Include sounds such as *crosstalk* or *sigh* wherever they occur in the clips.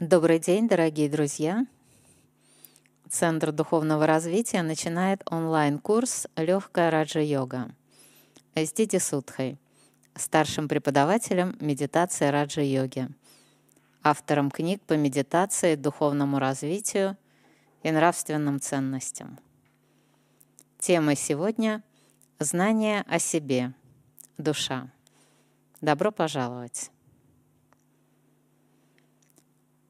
Добрый день, дорогие друзья! Центр духовного развития начинает онлайн-курс «Легкая раджа-йога» с Дити Судхой, старшим преподавателем медитации раджа-йоги, автором книг по медитации, духовному развитию и нравственным ценностям. Тема сегодня – знание о себе, душа. Добро пожаловать!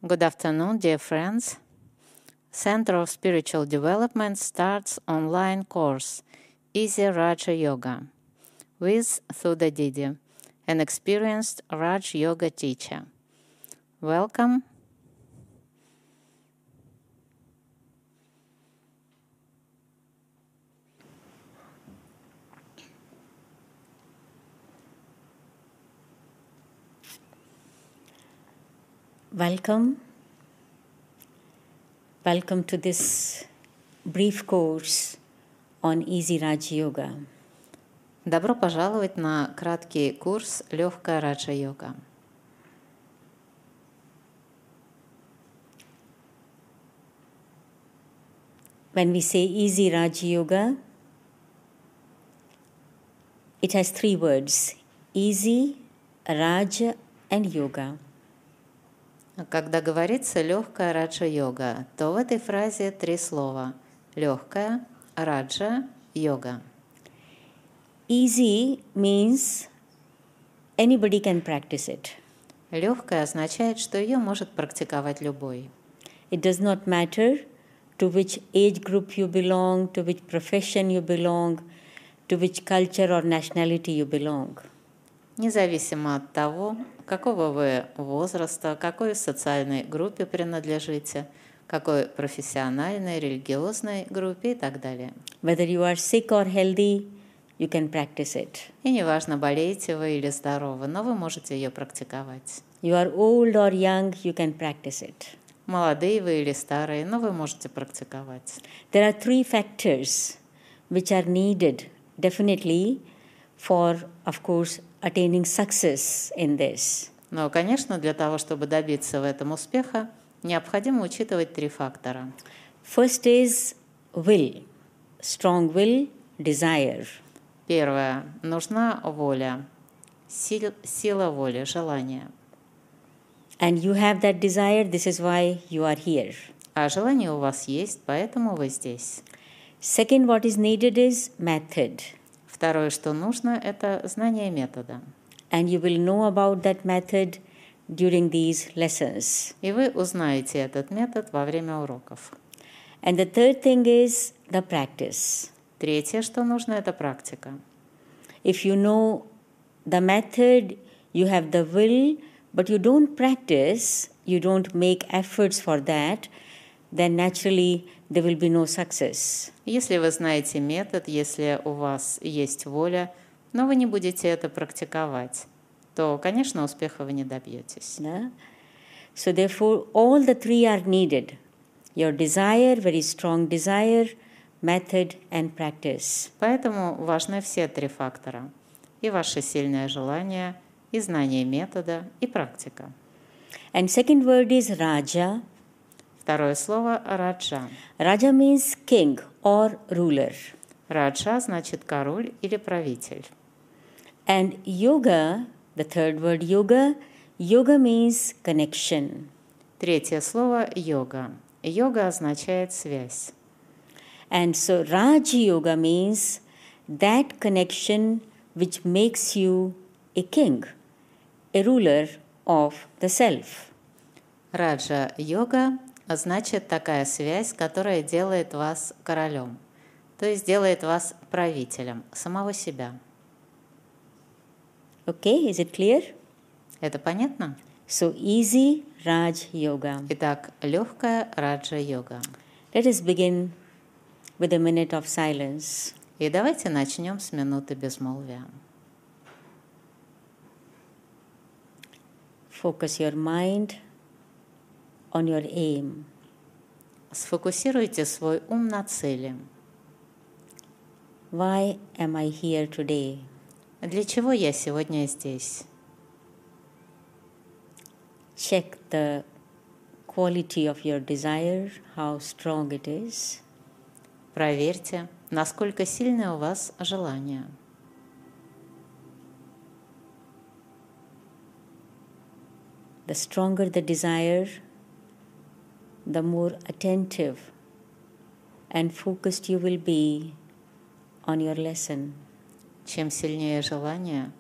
Good afternoon, dear friends. Center of Spiritual Development starts online course Easy Raja Yoga with Thuda Didi, an experienced Raj Yoga teacher. Welcome. Welcome. Welcome to this brief course on Easy Raj Yoga. Добро пожаловать на краткий курс «Легкая раджа-йога». When we say Easy Raj Yoga, it has three words easy, Raja, and yoga. Когда говорится легкая раджа-йога, то в этой фразе три слова – легкая, раджа, йога. Easy means anybody can practice it. Легкая означает, что ее может практиковать любой. It does not matter to which age group you belong, to which profession you belong, to which culture or nationality you belong. Независимо от того, какого вы возраста, какой социальной группе принадлежите, какой профессиональной, религиозной группе и так далее. Whether you are sick or healthy, you can practice it. И неважно, болеете вы или здоровы, но вы можете ее практиковать. You are old or young, you can practice it. Молодые вы или старые, но вы можете практиковать. There are three factors which are needed definitely for, of course, attaining success in this. Но, конечно, для того, чтобы добиться в этом успеха, необходимо учитывать три фактора. First is will, strong will, desire. Первое. Нужна воля, сил- сила воли, желание. And you have that desire, this is why you are here. А желание у вас есть, поэтому вы здесь. Second, what is needed is method. Второе, что нужно, это знание метода. And you will know about that method during these lessons. И вы узнаете этот метод во время уроков. And the third thing is the practice. Третье, что нужно, это практика. If you know the method, you have the will, but you don't practice, you don't make efforts for that, then naturally there will be no success. Если вы знаете метод, если у вас есть воля, но вы не будете это практиковать, то, конечно, успеха вы не добьетесь. Yeah? So, therefore, all the three are needed your desire, very strong desire, method, and practice. Поэтому важны все три фактора. И ваше сильное желание, и знание метода, и практика. And second word is Raja. Второе слово – раджа. Raja means king or ruler. Раджа значит король или правитель. And yoga, the third word yoga, yoga means connection. Третье слово – йога. Йога означает связь. And so Raj Yoga means that connection which makes you a king, a ruler of the self. Раджа йога Значит такая связь, которая делает вас королем, то есть делает вас правителем самого себя. Okay, is it clear? Это понятно? So easy Raj Yoga. Итак, легкая раджа йога. Let us begin with a minute of silence. И давайте начнем с минуты безмолвия. Focus your mind on your aim. Сфокусируйте свой ум на цели. Why am I here today? Для чего я сегодня здесь? Check the quality of your desire, how strong it is. Проверьте, насколько сильное у вас желание. The stronger the desire, the more attentive and focused you will be on your lesson. Чем сильнее желание,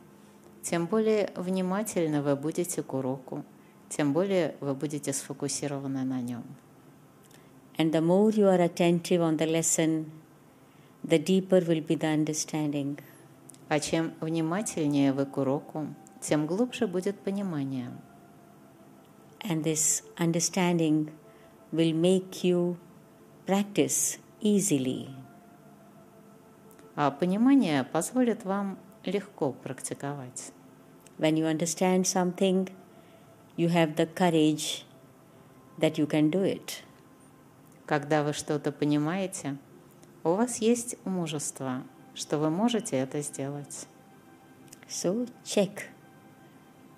тем более внимательны вы будете к уроку, тем более вы будете сфокусированы на нем. And the more you are attentive on the lesson, the deeper will be the understanding. А чем внимательнее вы к уроку, тем глубже будет понимание. And this understanding will make you practice easily. А понимание позволит вам легко практиковать. When you understand something, you have the courage that you can do it. Когда вы что-то понимаете, у вас есть мужество, что вы можете это сделать. So check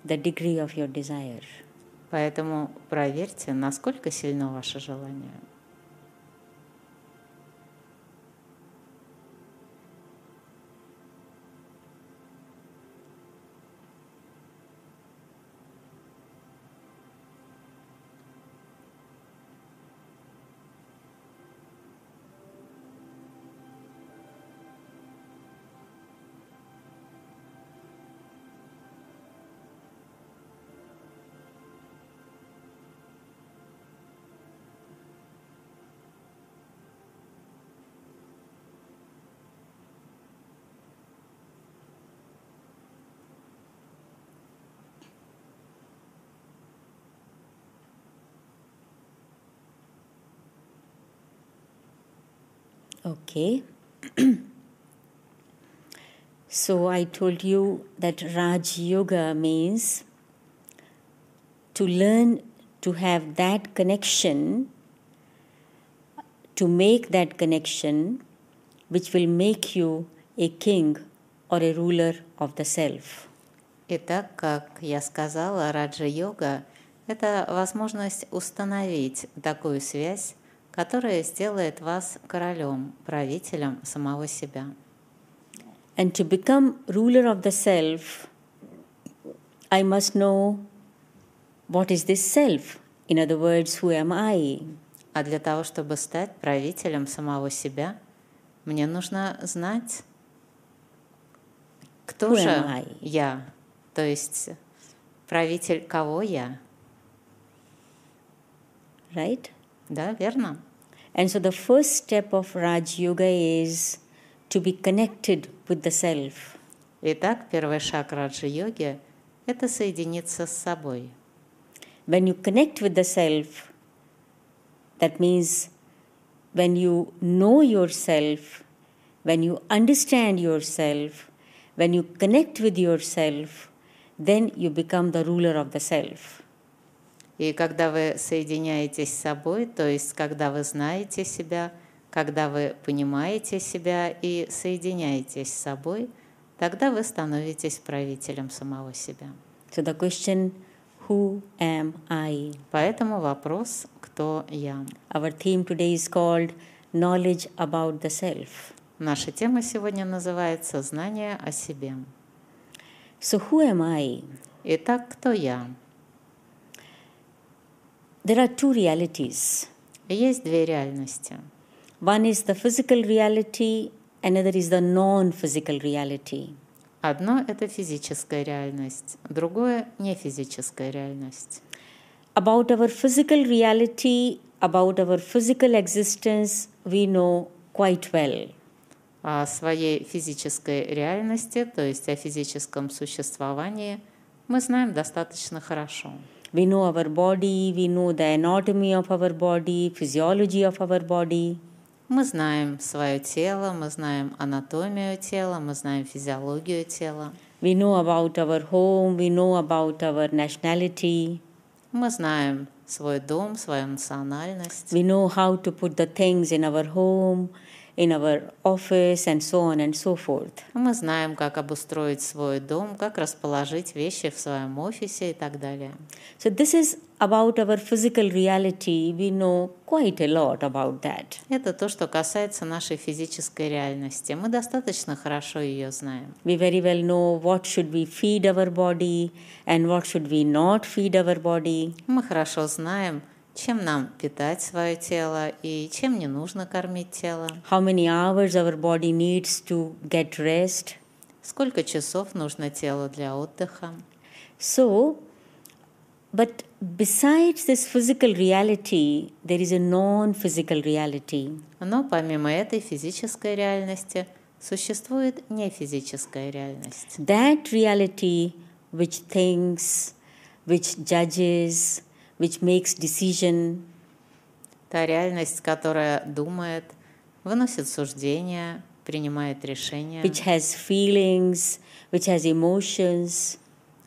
the degree of your desire. Поэтому проверьте, насколько сильно ваше желание. Okay. *clears throat* so I told you that Raj Yoga means to learn to have that connection, to make that connection which will make you a king or a ruler of the self. Итак, как я сказала, раджа-йога – это возможность установить такую связь, которая сделает вас королем, правителем самого себя. And to become ruler of the self, I must know what is this self. In other words, who am I? А для того, чтобы стать правителем самого себя, мне нужно знать, кто Who же я, то есть правитель кого я, Right? да, верно? And so the first step of Raj Yoga is to be connected with the self. Итак, первый шаг раджа-йоги – это соединиться с собой. When you connect with the self, that means when you know yourself, when you understand yourself, when you connect with yourself, then you become the ruler of the self. И когда вы соединяетесь с собой, то есть когда вы знаете себя, когда вы понимаете себя и соединяетесь с собой, тогда вы становитесь правителем самого себя. So the question, who am I? Поэтому вопрос «Кто я?». Our theme today is called knowledge about the self. Наша тема сегодня называется «Знание о себе». So who am I? Итак, кто я? There are two realities. Есть две реальности. One is the physical reality, another is the non-physical reality. Одно – это физическая реальность, другое – не физическая реальность. About our physical reality, about our physical existence, we know quite well. О своей физической реальности, то есть о физическом существовании, мы знаем достаточно хорошо. We know our body, we know the anatomy of our body, physiology of our body. Мы знаем свое тело, мы знаем анатомию тела, мы знаем физиологию тела, We know about our home, we know about our nationality. мы знаем свой дом, свою национальность, We know how to put the things in our home In our office, and so on and so forth. Мы знаем, как обустроить свой дом, как расположить вещи в своем офисе и так далее. So, this is about our physical reality. We know quite a lot about that. Это то, что касается нашей физической реальности. Мы достаточно хорошо ее знаем. We very well know what should we feed our body and what should we not feed our body. Мы хорошо знаем, чем нам питать свое тело и чем не нужно кормить тело, How many hours our body needs to get rest. сколько часов нужно телу для отдыха. So, but besides this physical reality, there is a non physical reality. Но помимо этой физической реальности существует нефизическая реальность. That reality which thinks, which judges, which makes decision, Та реальность, которая думает, выносит суждения, принимает решения, which has feelings, which has emotions,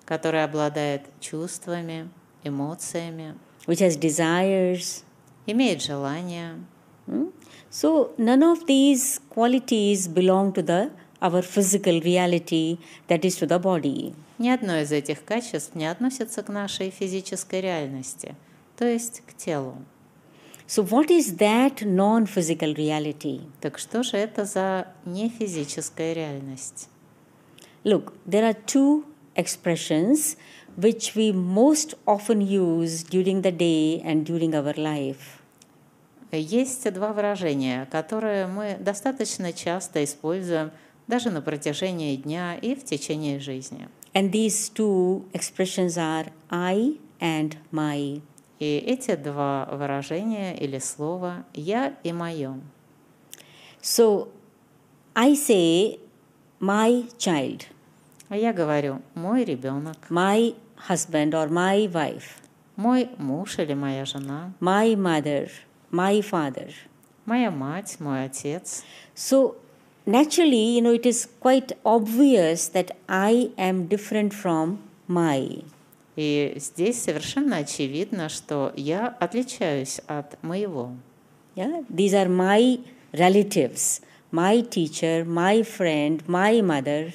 которая обладает чувствами, эмоциями, which has desires. имеет желания. Hmm? So none of these qualities belong to the our physical reality that is to the body. Ни одно из этих качеств не относится к нашей физической реальности, то есть к телу. So what is that non-physical reality? Так что же это за нефизическая реальность? Look, there are two expressions which we most often use during the day and during our life. Есть два выражения, которые мы достаточно часто используем даже на протяжении дня и в течение жизни. And these two expressions are I and my. И эти два выражения или слова «я» и «моё». So I say my child, А я говорю «мой ребенок», my husband or my wife, «мой муж» или «моя жена», my mother, my father. «моя мать», «мой отец». So naturally, you know, it is quite obvious that I am different from my. И здесь совершенно очевидно, что я отличаюсь от моего. Yeah, these are my relatives, my teacher, my friend, my mother.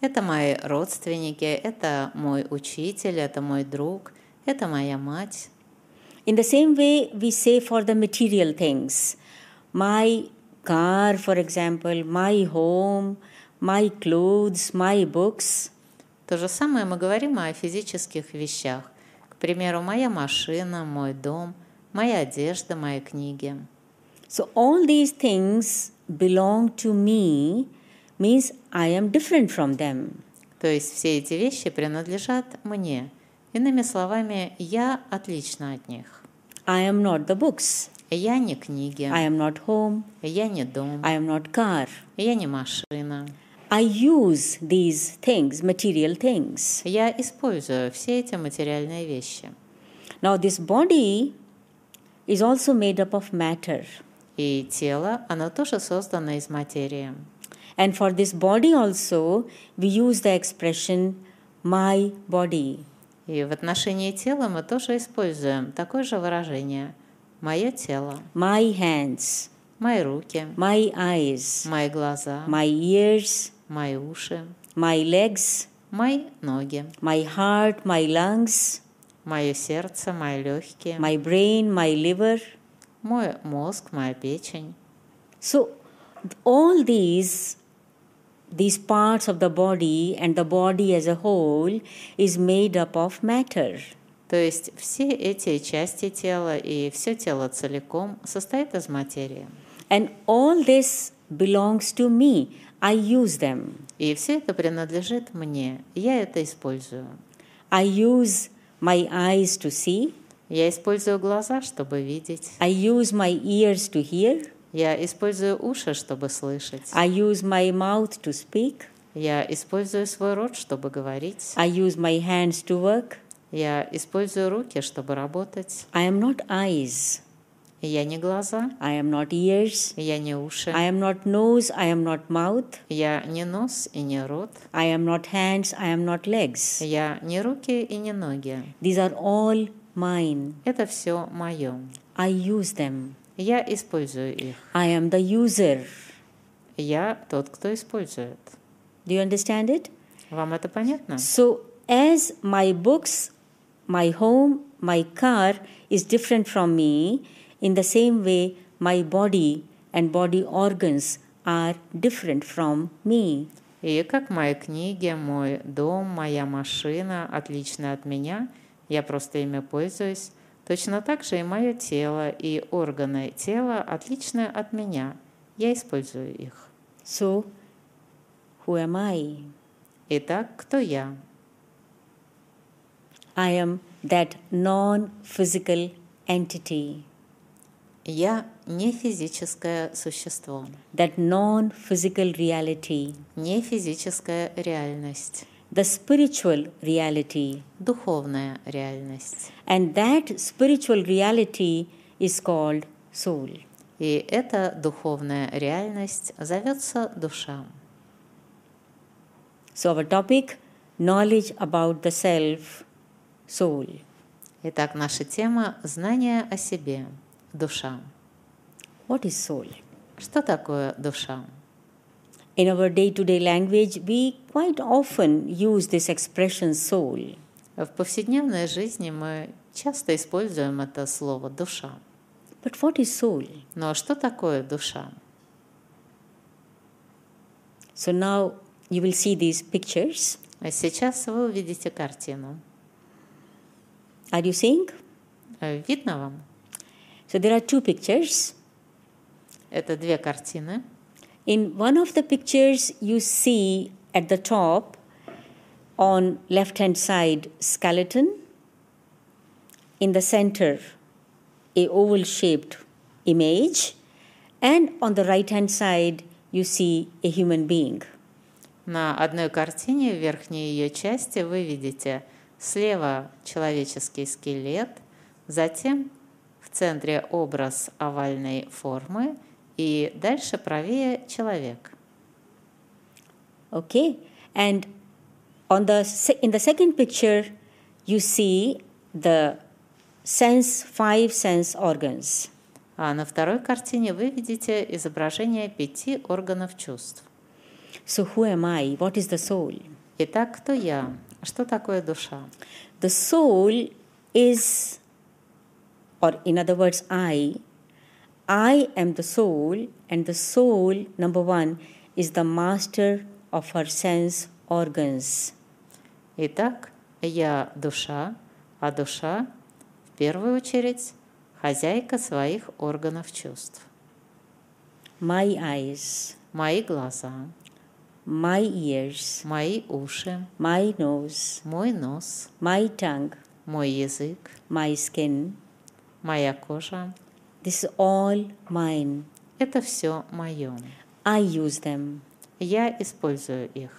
Это мои родственники, это мой учитель, это мой друг, это моя мать. In the same way, we say for the material things, my car, for example, my home, my clothes, my books. То же самое мы говорим о физических вещах. К примеру, моя машина, мой дом, моя одежда, мои книги. So all these things belong to me means I am different from them. То есть все эти вещи принадлежат мне. Иными словами, я отлична от них. I am not the books. Я не книги, I am not home. я не дом, I am not car. я не машина. I use these things, material things. Я использую все эти материальные вещи. Now, this body is also made up of matter. И тело, оно тоже создано из материи. And for this body also, we use the expression my body. И в отношении тела мы тоже используем такое же выражение. Мое тело, my hands, мои руки, my eyes, мои глаза, my ears, мои уши, my legs, мои ноги, my heart, my lungs, мое сердце, мои легкие, my brain, my liver. мой мозг, моя печень. So, all these these parts of the body and the body as a whole is made up of matter. То есть все эти части тела и все тело целиком состоит из материи. And all this belongs to me. I use them. И все это принадлежит мне. Я это использую. I use my eyes to see. Я использую глаза, чтобы видеть. I use my ears to hear. Я использую уши, чтобы слышать. I use my mouth to speak. Я использую свой рот, чтобы говорить. I use my hands to work. Я использую руки, чтобы работать. I am not eyes. Я не глаза, I am not ears. я не уши, I am not nose. I am not mouth. я не нос и не рот, I am not hands. I am not legs. я не руки и не ноги. These are all mine. Это все мое. I use them. Я использую их. I am the user. Я тот, кто использует. Do you understand it? Вам это понятно? So, as my books, my home, my car is different from me, in the same way, my body and body organs are different from me. И как мои книги, мой дом, моя машина отличны от меня, я просто ими пользуюсь, точно так же и мое тело и органы тела отличны от меня, я использую их. So, who am I? Итак, кто я? I am that non physical entity, Я не физическое существо, that non physical reality, не физическая реальность, the spiritual reality. духовная реальность. And that spiritual reality is called soul. И эта духовная реальность зовется душа. So, our topic knowledge about the self, soul. Итак, наша тема – знание о себе, душа. What is soul? Что такое душа? In our day to day language, we quite often use this expression soul. В повседневной жизни мы часто используем это слово «душа». But what is soul? Но что такое душа? So, now you will see these pictures. А Сейчас вы увидите картину. Are you seeing? Э, Видно вам? So, there are two pictures. Это две картины. In one of the pictures, you see at the top, on left hand side, skeleton. In the center, a oval shaped image. And on the right hand side, you see a human being. На одной картине в верхней ее части вы видите слева человеческий скелет, затем в центре образ овальной формы и дальше правее человек. Okay, and on the in the second picture, you see the sense five sense organs. А на второй картине вы видите изображение пяти органов чувств. So who am I? What is the soul? Итак, кто я? Что такое душа? The soul is, or in other words, I. I am the soul, and the soul, number one, is the master of her sense organs. Итак, я душа, а душа в первую очередь хозяйка своих органов чувств. My eyes, Мои глаза, my ears, мои уши, my nose, мой нос, my tongue, мой язык, my skin. моя кожа. This is all mine. Это все мое. I use them. Я использую их.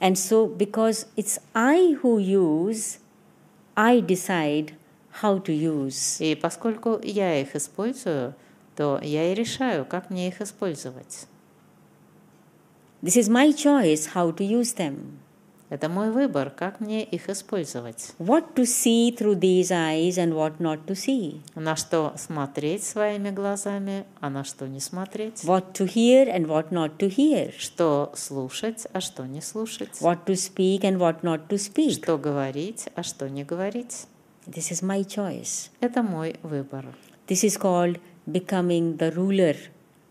And so, because it's I who use, I decide how to use. И поскольку я их использую, то я и решаю, как мне их использовать. This is my choice how to use them. Это мой выбор, как мне их использовать. What to see through these eyes and what not to see. На что смотреть своими глазами, а на что не смотреть. What to hear and what not to hear. Что слушать, а что не слушать. What to speak and what not to speak. Что говорить, а что не говорить. This is my choice. Это мой выбор. This is called becoming the ruler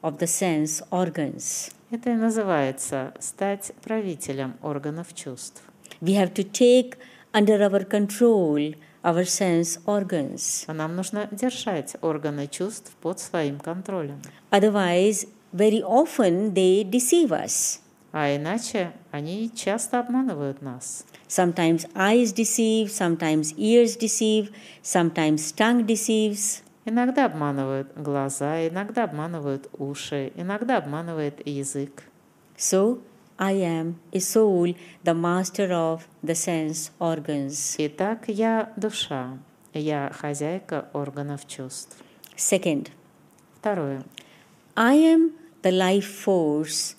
of the sense organs. Это и называется стать правителем органов чувств. We have to take under our control our sense organs. А нам нужно держать органы чувств под своим контролем. Otherwise, very often they deceive us. А иначе они часто обманывают нас. Sometimes eyes deceive, sometimes ears deceive, sometimes tongue deceives. Иногда обманывают глаза, иногда обманывают уши, иногда обманывает язык. So, I am a soul, the master of the sense organs. Итак, я душа, я хозяйка органов чувств. Second, Второе. I am the life force.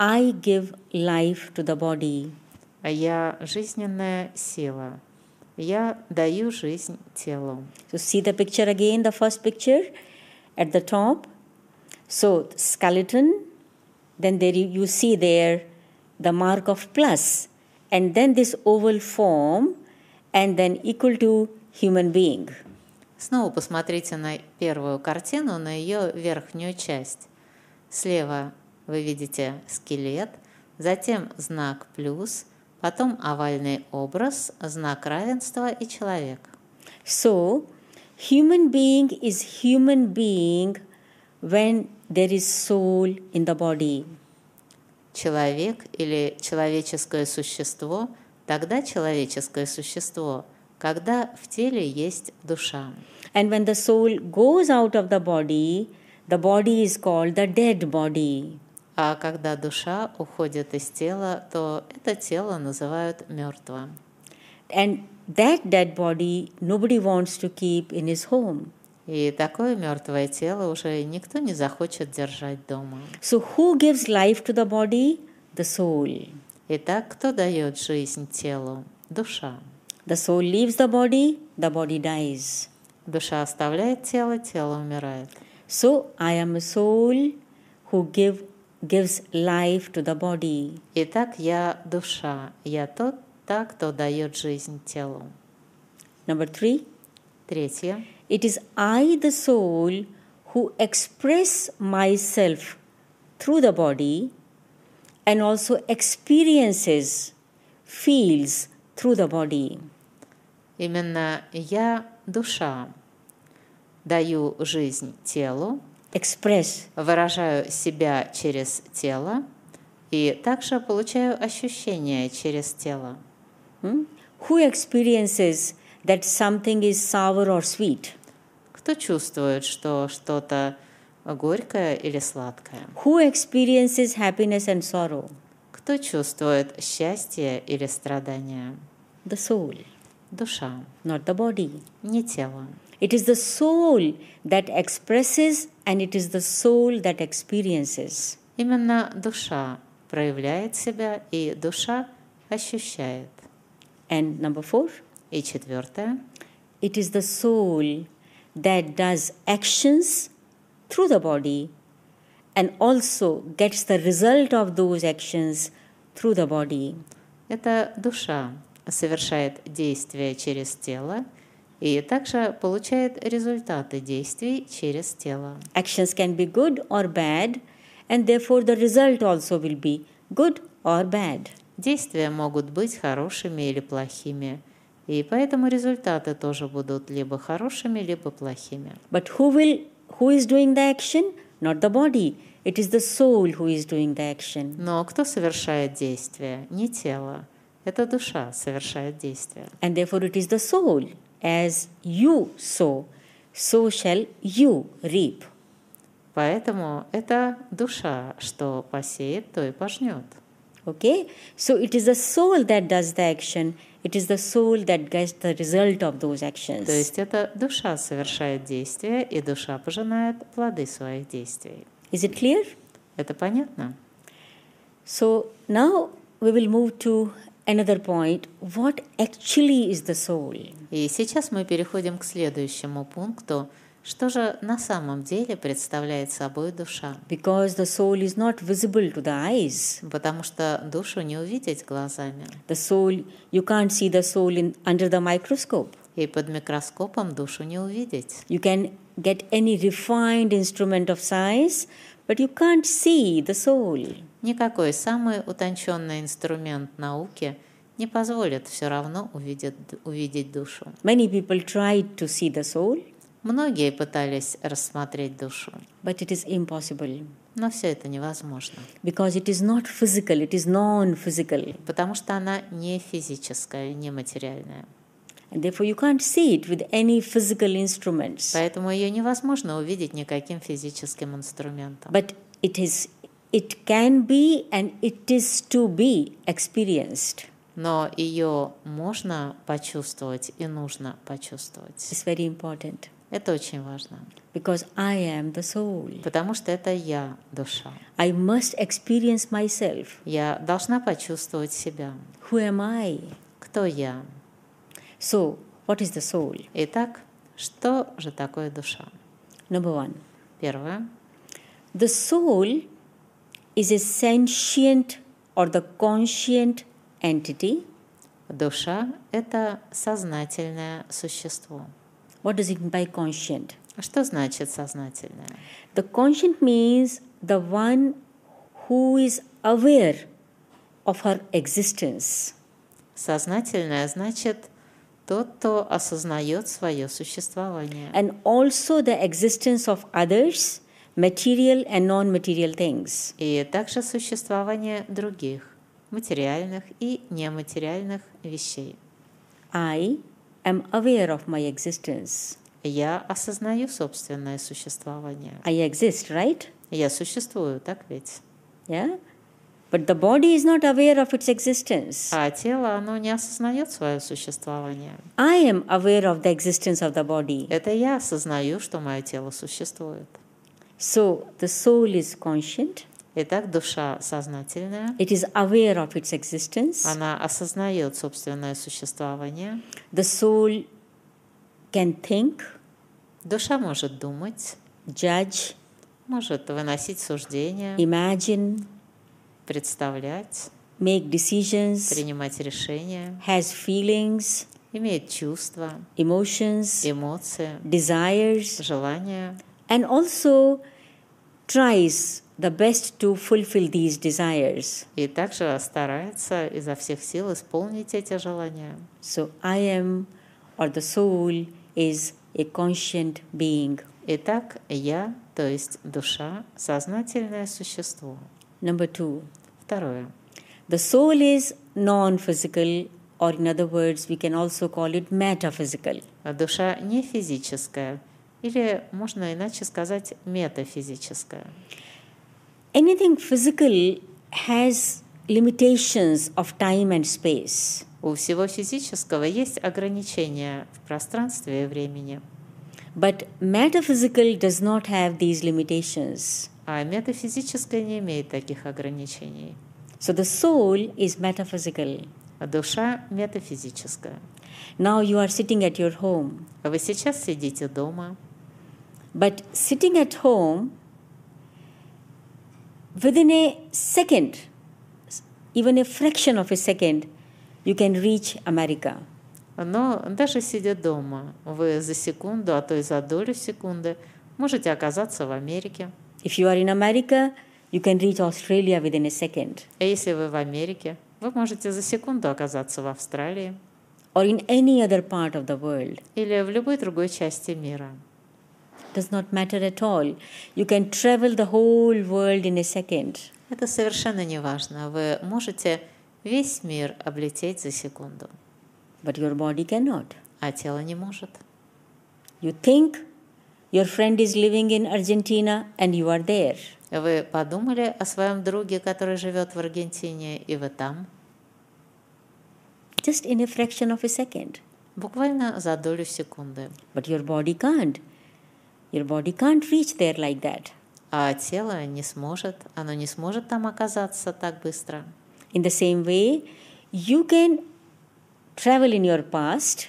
I give life to the body. Я жизненная сила. Я даю жизнь телу. So, see the picture again, the first picture at the top. So, skeleton, then there you, you see there the mark of plus, and then this oval form, and then equal to human being. Снова посмотрите на первую картину, на ее верхнюю часть. Слева вы видите скелет, затем знак плюс, потом овальный образ, знак равенства и человек. So, human being is human being when there is soul in the body. Человек или человеческое существо, тогда человеческое существо, когда в теле есть душа. And when the soul goes out of the body, the body is called the dead body. А когда душа уходит из тела, то это тело называют мертвым. And that dead body nobody wants to keep in his home. И такое мертвое тело уже никто не захочет держать дома. So, who gives life to the body? The soul. Итак, кто дает жизнь телу? Душа. The soul leaves the body, the body dies. Душа оставляет тело, тело умирает. So, I am a soul who give, gives life to the body. Итак, я душа. Я тот, та, кто дает жизнь телу. Number three, Третье. it is I, the soul, who express myself through the body and also experiences, feels through the body. Именно я душа. Даю жизнь телу, Express, выражаю себя через тело и также получаю ощущения через тело. hmm? who experiences that something is sour or sweet, Кто чувствует, что что-то горькое или сладкое? who experiences happiness and sorrow, Кто чувствует счастье или страдание? the soul, Душа, not the body. не тело. It is the soul that expresses and it is the soul that experiences. Именно душа проявляет себя, и душа ощущает. And number four, И четвертое, it is the soul that does actions through the body and also gets the result of those actions through the body. это душа совершает действия через тело и также получает результаты действий через тело. Actions can be good or bad, and therefore the result also will be good or bad. Действия могут быть хорошими или плохими, и поэтому результаты тоже будут либо хорошими, либо плохими. But who will who is doing the action? Not the body. It is the soul who is doing the action. Но кто совершает действие? Не тело. Это душа совершает действие. And therefore it is the soul. As you sow, so shall you reap. Поэтому это душа, что посеет, то и пожнет. Okay? So it is the soul that does the action. It is the soul that gets the result of those actions. То есть это душа совершает действие, и душа пожинает плоды своих действий. Is it clear? Это понятно? So now we will move to another point. What actually is the soul? И сейчас мы переходим к следующему пункту. Что же на самом деле представляет собой душа? Because the soul is not visible to the eyes. Потому что душу не увидеть глазами. The soul, you can't see the soul in, under the microscope. И под микроскопом душу не увидеть. You can get any refined instrument of science, but you can't see the soul. Никакой самый утонченный инструмент науки не позволит все равно увидеть, увидеть душу. Many people tried to see the soul, Многие пытались рассмотреть душу, but it is impossible но все это невозможно, because it is not physical, it is non physical. потому что она не физическая, не материальная. And therefore, you can't see it with any physical instruments. Поэтому ее невозможно увидеть никаким физическим инструментом. But it is, it can be and it is to be experienced. Но ее можно почувствовать и нужно почувствовать. It's very important Это очень важно, because I am the soul. потому что это я, душа. I must experience myself. Я должна почувствовать себя. Who am I? Кто я? So, what is the soul? Итак, что же такое душа? Number one, Первое. the soul is a sentient or the conscient entity. Душа – это сознательное существо. What does it mean by conscient? А Что значит сознательное? The conscient means the one who is aware of her existence. Сознательное значит тот, кто осознает свое существование. and also the existence of others, material and non material things. И также существование других, материальных и нематериальных вещей. I am aware of my existence. Я осознаю собственное существование. I exist, right? Я существую, так ведь? Yeah? But the body is not aware of its existence. А тело, оно не осознает свое существование. I am aware of the existence of the body. Это я осознаю, что мое тело существует. So the soul is conscient, Итак, душа сознательная, it is aware of its existence. она осознает собственное существование. The soul can think, Душа может думать, judge, может выносить суждения, imagine, представлять, make decisions, принимать решения, has feelings, имеет чувства, emotions, эмоции, desires, желания, and also tries the best to fulfill these desires. и также старается изо всех сил исполнить эти желания. So I am, or the soul is a conscient being. Итак, я, то есть душа, сознательное существо. Number two, Второе. the soul is non physical, or in other words, we can also call it metaphysical. А Душа не физическая, или можно иначе сказать метафизическая. Anything physical has limitations of time and space. У всего физического есть ограничения в пространстве и времени, But metaphysical does not have these limitations. а метафизическое не имеет таких ограничений. So the soul is metaphysical. А душа метафизическая. Now you are sitting at your home. Вы сейчас сидите дома, But sitting at home, within a second, even a fraction of a second, you can reach America. но даже сидя дома, вы за секунду, а то и за долю секунды можете оказаться в Америке. If you are in America, you can reach Australia within a second, А если вы в Америке, вы можете за секунду оказаться в Австралии or in any other part of the world. или в любой другой части мира. Does not matter at all. You can travel the whole world in a second. Это совершенно не важно. Вы можете весь мир облететь за секунду, But your body cannot. а тело не может. You think your friend is living in Argentina and you are there. Вы подумали о своем друге, который живет в Аргентине, и вы там, Just in a fraction of a second. буквально за долю секунды. But your body can't. Your body can't reach there like that. А тело не сможет, оно не сможет там оказаться так быстро. In the same way, you can travel in your past,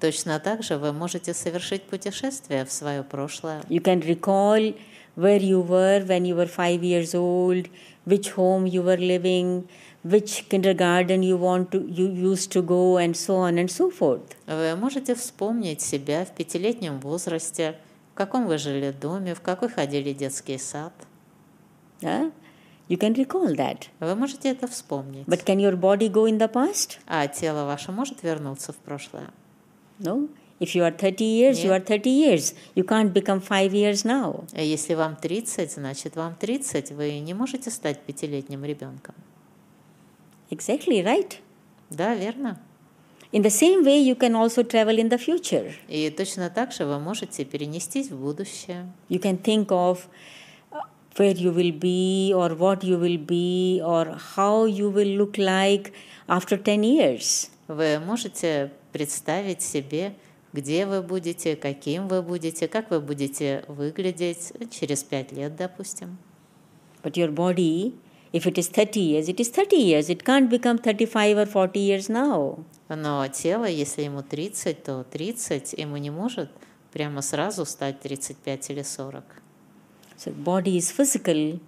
Точно так же вы можете совершить путешествие в свое прошлое. you can recall where you were when you were five years old, which home you were living, which kindergarten you want to you used to go, and so on and so forth. Вы можете вспомнить себя в пятилетнем возрасте, в каком вы жили доме, в какой ходили детский сад. Yeah? You can recall that. Вы можете это вспомнить. But can your body go in the past? А тело ваше может вернуться в прошлое? No. If you are 30 years, you Нет. are 30 years. You can't become five years now. А Если вам 30, значит вам 30, вы не можете стать пятилетним ребенком. Exactly right. Да, верно. In the same way, you can also travel in the future. И точно так же вы можете перенестись в будущее. You can think of uh, where you will be, or what you will be, or how you will look like after 10 years. Вы можете представить себе, где вы будете, каким вы будете, как вы будете выглядеть через пять лет, допустим. But your body, if it is 30 years, it is 30 years. It can't become 35 or 40 years now. Но тело, если ему 30, то 30, ему не может прямо сразу стать 35 или 40. So, body is physical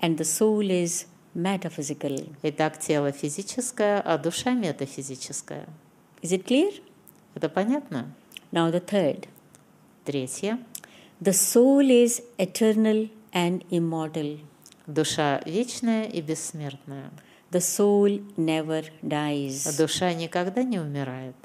and the soul is metaphysical. Итак, тело физическое, а душа метафизическая. Is it clear? Это понятно? Now, the third Третье. the soul is eternal and immortal. Душа вечная и бессмертная. The soul never dies. Душа никогда не умирает.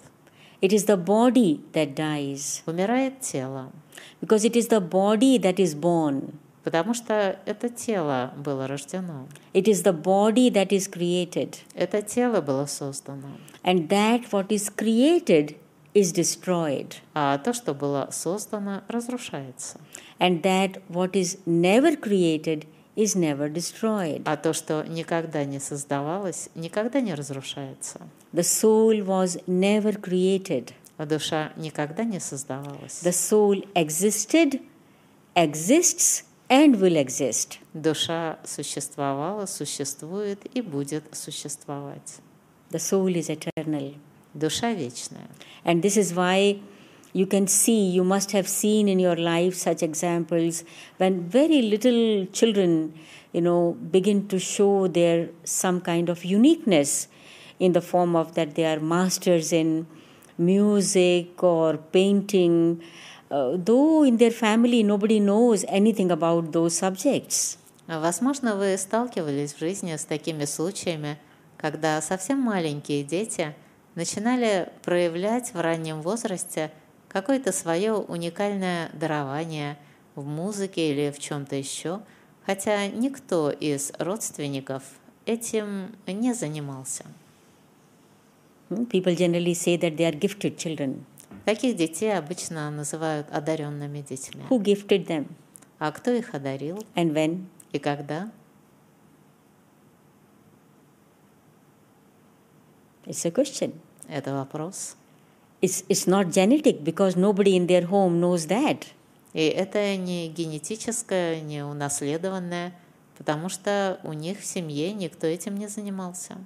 It is the body that dies Умирает тело, because it is the body that is born. потому что это тело было рождено. It is the body that is created. Это тело было создано. And that what is created is destroyed. А то, что было создано, разрушается. And that what is never created is never destroyed. А то, что никогда не создавалось, никогда не разрушается. The soul was never created. А душа никогда не создавалась. The soul existed, exists, and will exist. Душа существовала, существует и будет существовать. The soul is eternal. Душа вечная. And this is why you can see, you must have seen in your life such examples when very little children, you know, begin to show their some kind of uniqueness in the form of that they are masters in music or painting, uh, though in their family nobody knows anything about those subjects. Возможно, вы сталкивались в жизни с такими случаями, когда совсем маленькие дети начинали проявлять в раннем возрасте какое-то свое уникальное дарование в музыке или в чем-то еще, хотя никто из родственников этим не занимался. Hmm, People generally say that they are gifted children. Таких детей обычно называют одаренными детьми. Who gifted them А кто их одарил and when? и когда? It's a question. Это вопрос. It's, it's not genetic because nobody in their home knows that. И это не генетическое, не унаследованное, потому что у них в семье никто этим не занимался.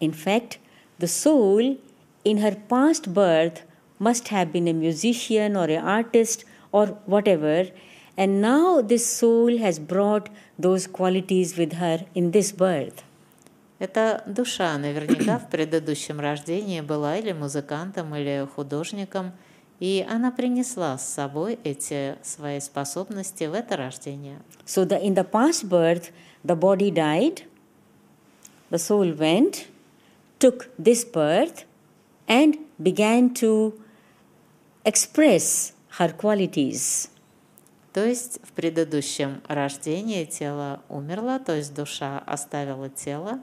In fact, the soul in her past birth must have been a musician or an artist or whatever, and now this soul has brought those qualities with her in this birth. Эта душа наверняка в предыдущем рождении была или музыкантом, или художником, и она принесла с собой эти свои способности в это рождение. So the, in the past birth, the body died, the soul went, took this birth, and began to express her qualities. То есть в предыдущем рождении тело умерло, то есть душа оставила тело,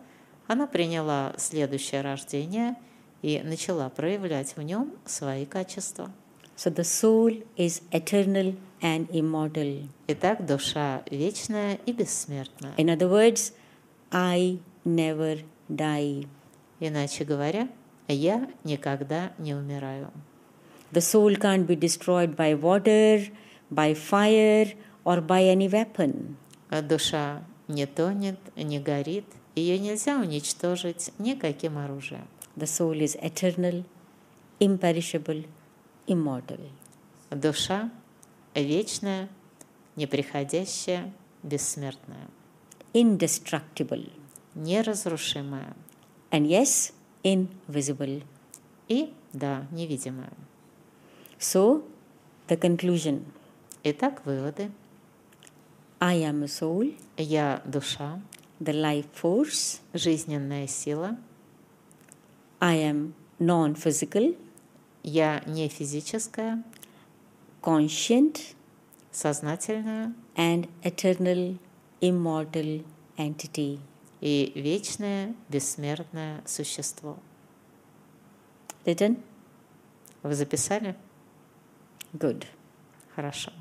она приняла следующее рождение и начала проявлять в нем свои качества. So the soul is eternal and immortal. Итак, душа вечная и бессмертная. In other words, I never die. Иначе говоря, я никогда не умираю. The soul can't be destroyed by water, by fire, or by any weapon. А Душа не тонет, не горит, ее нельзя уничтожить никаким оружием. The soul is eternal, imperishable, immortal. Душа вечная, неприходящая, бессмертная, indestructible, неразрушимая and yes, invisible. и, да, невидимая. So, the conclusion Итак, выводы. I am a soul, Я душа, the life force, жизненная сила. I am non physical, Я не физическая, conscient, сознательная and eternal, immortal entity. и вечное, бессмертное существо. Written? Вы записали? Good. Хорошо.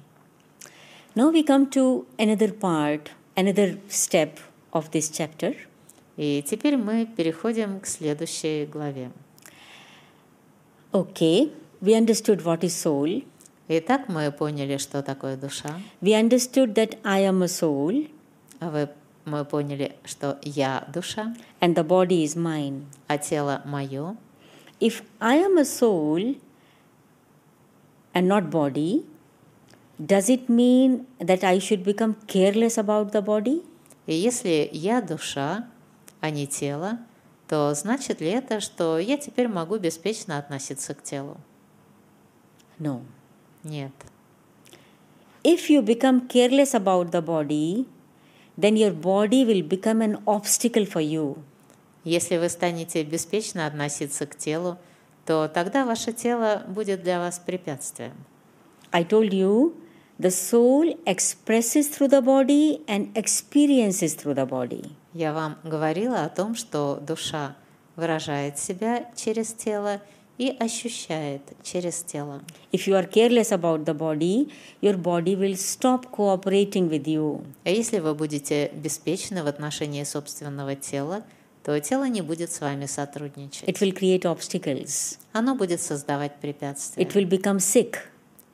Now we come to another part, another step of this chapter. И теперь мы переходим к следующей главе. Okay, we understood what is soul. Итак, мы поняли, что такое душа. We understood that I am a soul А вы, мы поняли, что я душа, and the body is mine. а тело мое. If I am a soul and not body, does it mean that I should become careless about the body? И если я душа, а не тело, то значит ли это, что я теперь могу беспечно относиться к телу? No. Нет. If you become careless about the body, then your body will become an obstacle for you. Если вы станете беспечно относиться к телу, то тогда ваше тело будет для вас препятствием. I told you the soul expresses through the body and experiences through the body. Я вам говорила о том, что душа выражает себя через тело и ощущает через тело. If you are careless about the body, your body will stop cooperating with you. А если вы будете беспечны в отношении собственного тела, то тело не будет с вами сотрудничать. It will create obstacles. Оно будет создавать препятствия. It will become sick.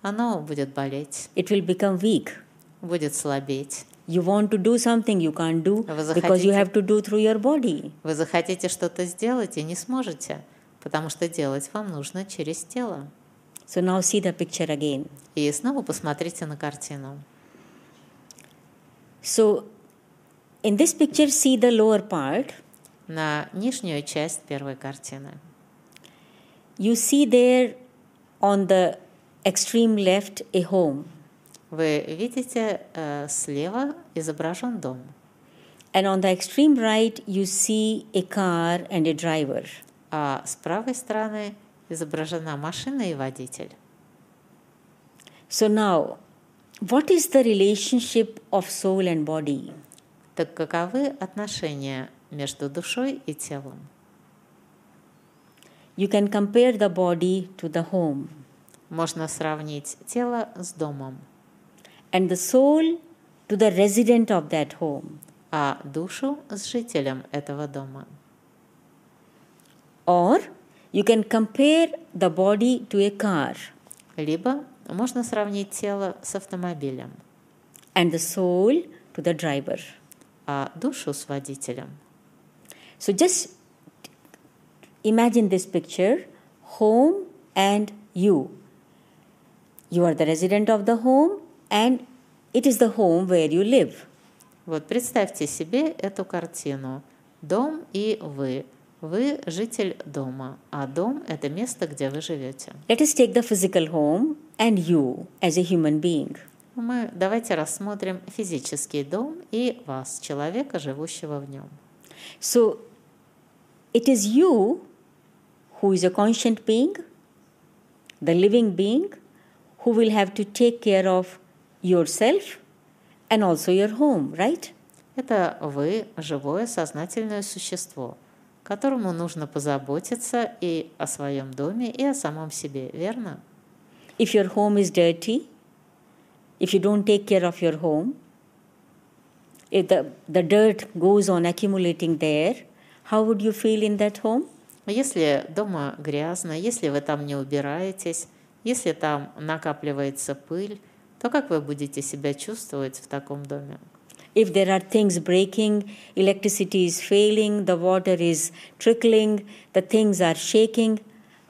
Оно будет болеть, It will become weak. будет слабеть. You want to do something you can't do Вы because you захотите- have to do through your body. Вы захотите что-то сделать и не сможете, потому что делать вам нужно через тело. So now see the picture again. И снова посмотрите на картину. So in this picture, see the lower part. На нижнюю часть первой картины. You see there on the extreme left a home, Вы видите, э, слева изображен дом, and on the extreme right, you see a car and a driver. а с правой стороны изображена машина и водитель. So now, what is the relationship of soul and body? Так каковы отношения между душой и телом? You can compare the body to the home Можно сравнить тело с домом, and the soul to the resident of that home. а душу с жителем этого дома. Or you can compare the body to a car Либо можно сравнить тело с автомобилем, and the soul to the driver. а душу с водителем. So just imagine this picture home and you. You are the resident of the home and it is the home where you live. Вот представьте себе эту картину. Дом и вы. Вы житель дома, а дом – это место, где вы живете. Let us take the physical home and you as a human being. Мы давайте рассмотрим физический дом и вас, человека, живущего в нем. So it is you who is a conscient being, the living being, who will have to take care of yourself and also your home, right? Это вы, живое сознательное существо, которому нужно позаботиться и о своем доме, и о самом себе, верно? If your home is dirty, if you don't take care of your home, if the, the dirt goes on accumulating there, how would you feel in that home? Если дома грязно, если вы там не убираетесь, если там накапливается пыль, то как вы будете себя чувствовать в таком доме? If there are things breaking, electricity is failing, the water is trickling, the things are shaking,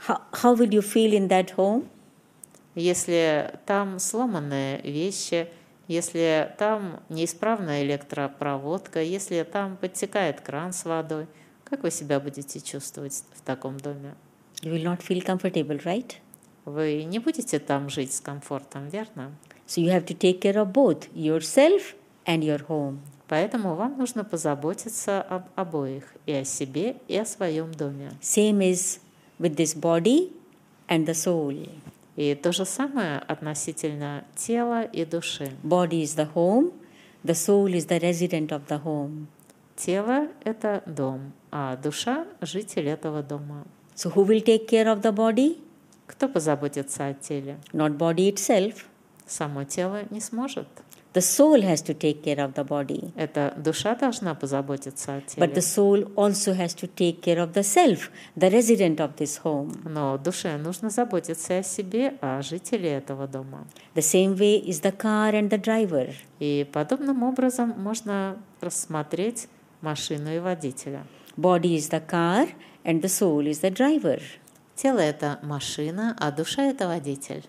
how, how will you feel in that home? Если там сломанные вещи, если там неисправная электропроводка, если там подтекает кран с водой, как вы себя будете чувствовать в таком доме? You will not feel comfortable, right? Вы не будете там жить с комфортом, верно? So you have to take care of both yourself and your home. Поэтому вам нужно позаботиться об обоих, и о себе, и о своем доме. Same is with this body and the soul. И то же самое относительно тела и души. Body is the home, the soul is the resident of the home. Тело – это дом, а душа – житель этого дома. So who will take care of the body? Кто позаботится о теле? Not body itself. Само тело не сможет. The soul has to take care of the body. Это душа должна позаботиться о But теле. the soul also has to take care of the self, the resident of this home. Но душе нужно заботиться о себе, о жителе этого дома. The same way is the car and the driver. И подобным образом можно рассмотреть машину и водителя. Body is the car and the soul is the driver. Тело – это машина, а душа – это водитель.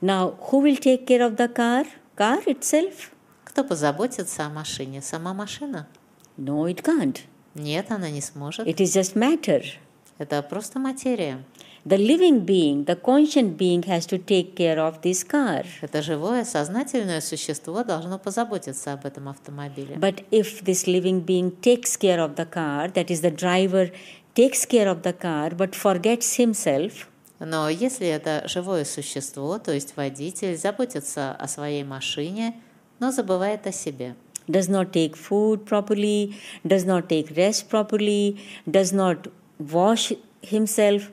Now, who will take care of the car? Car itself? Кто позаботится о машине? Сама машина? No, it can't. Нет, она не сможет. It is just matter. Это просто материя. The living being, the conscient being, has to take care of this car. Это живое, сознательное существо должно позаботиться об этом автомобиле. But if this living being takes care of the car, that is, the driver takes care of the car but forgets himself, Но если это живое существо, то есть водитель, заботится о своей машине, но забывает о себе, does not take food properly, does not take rest properly, does not wash himself,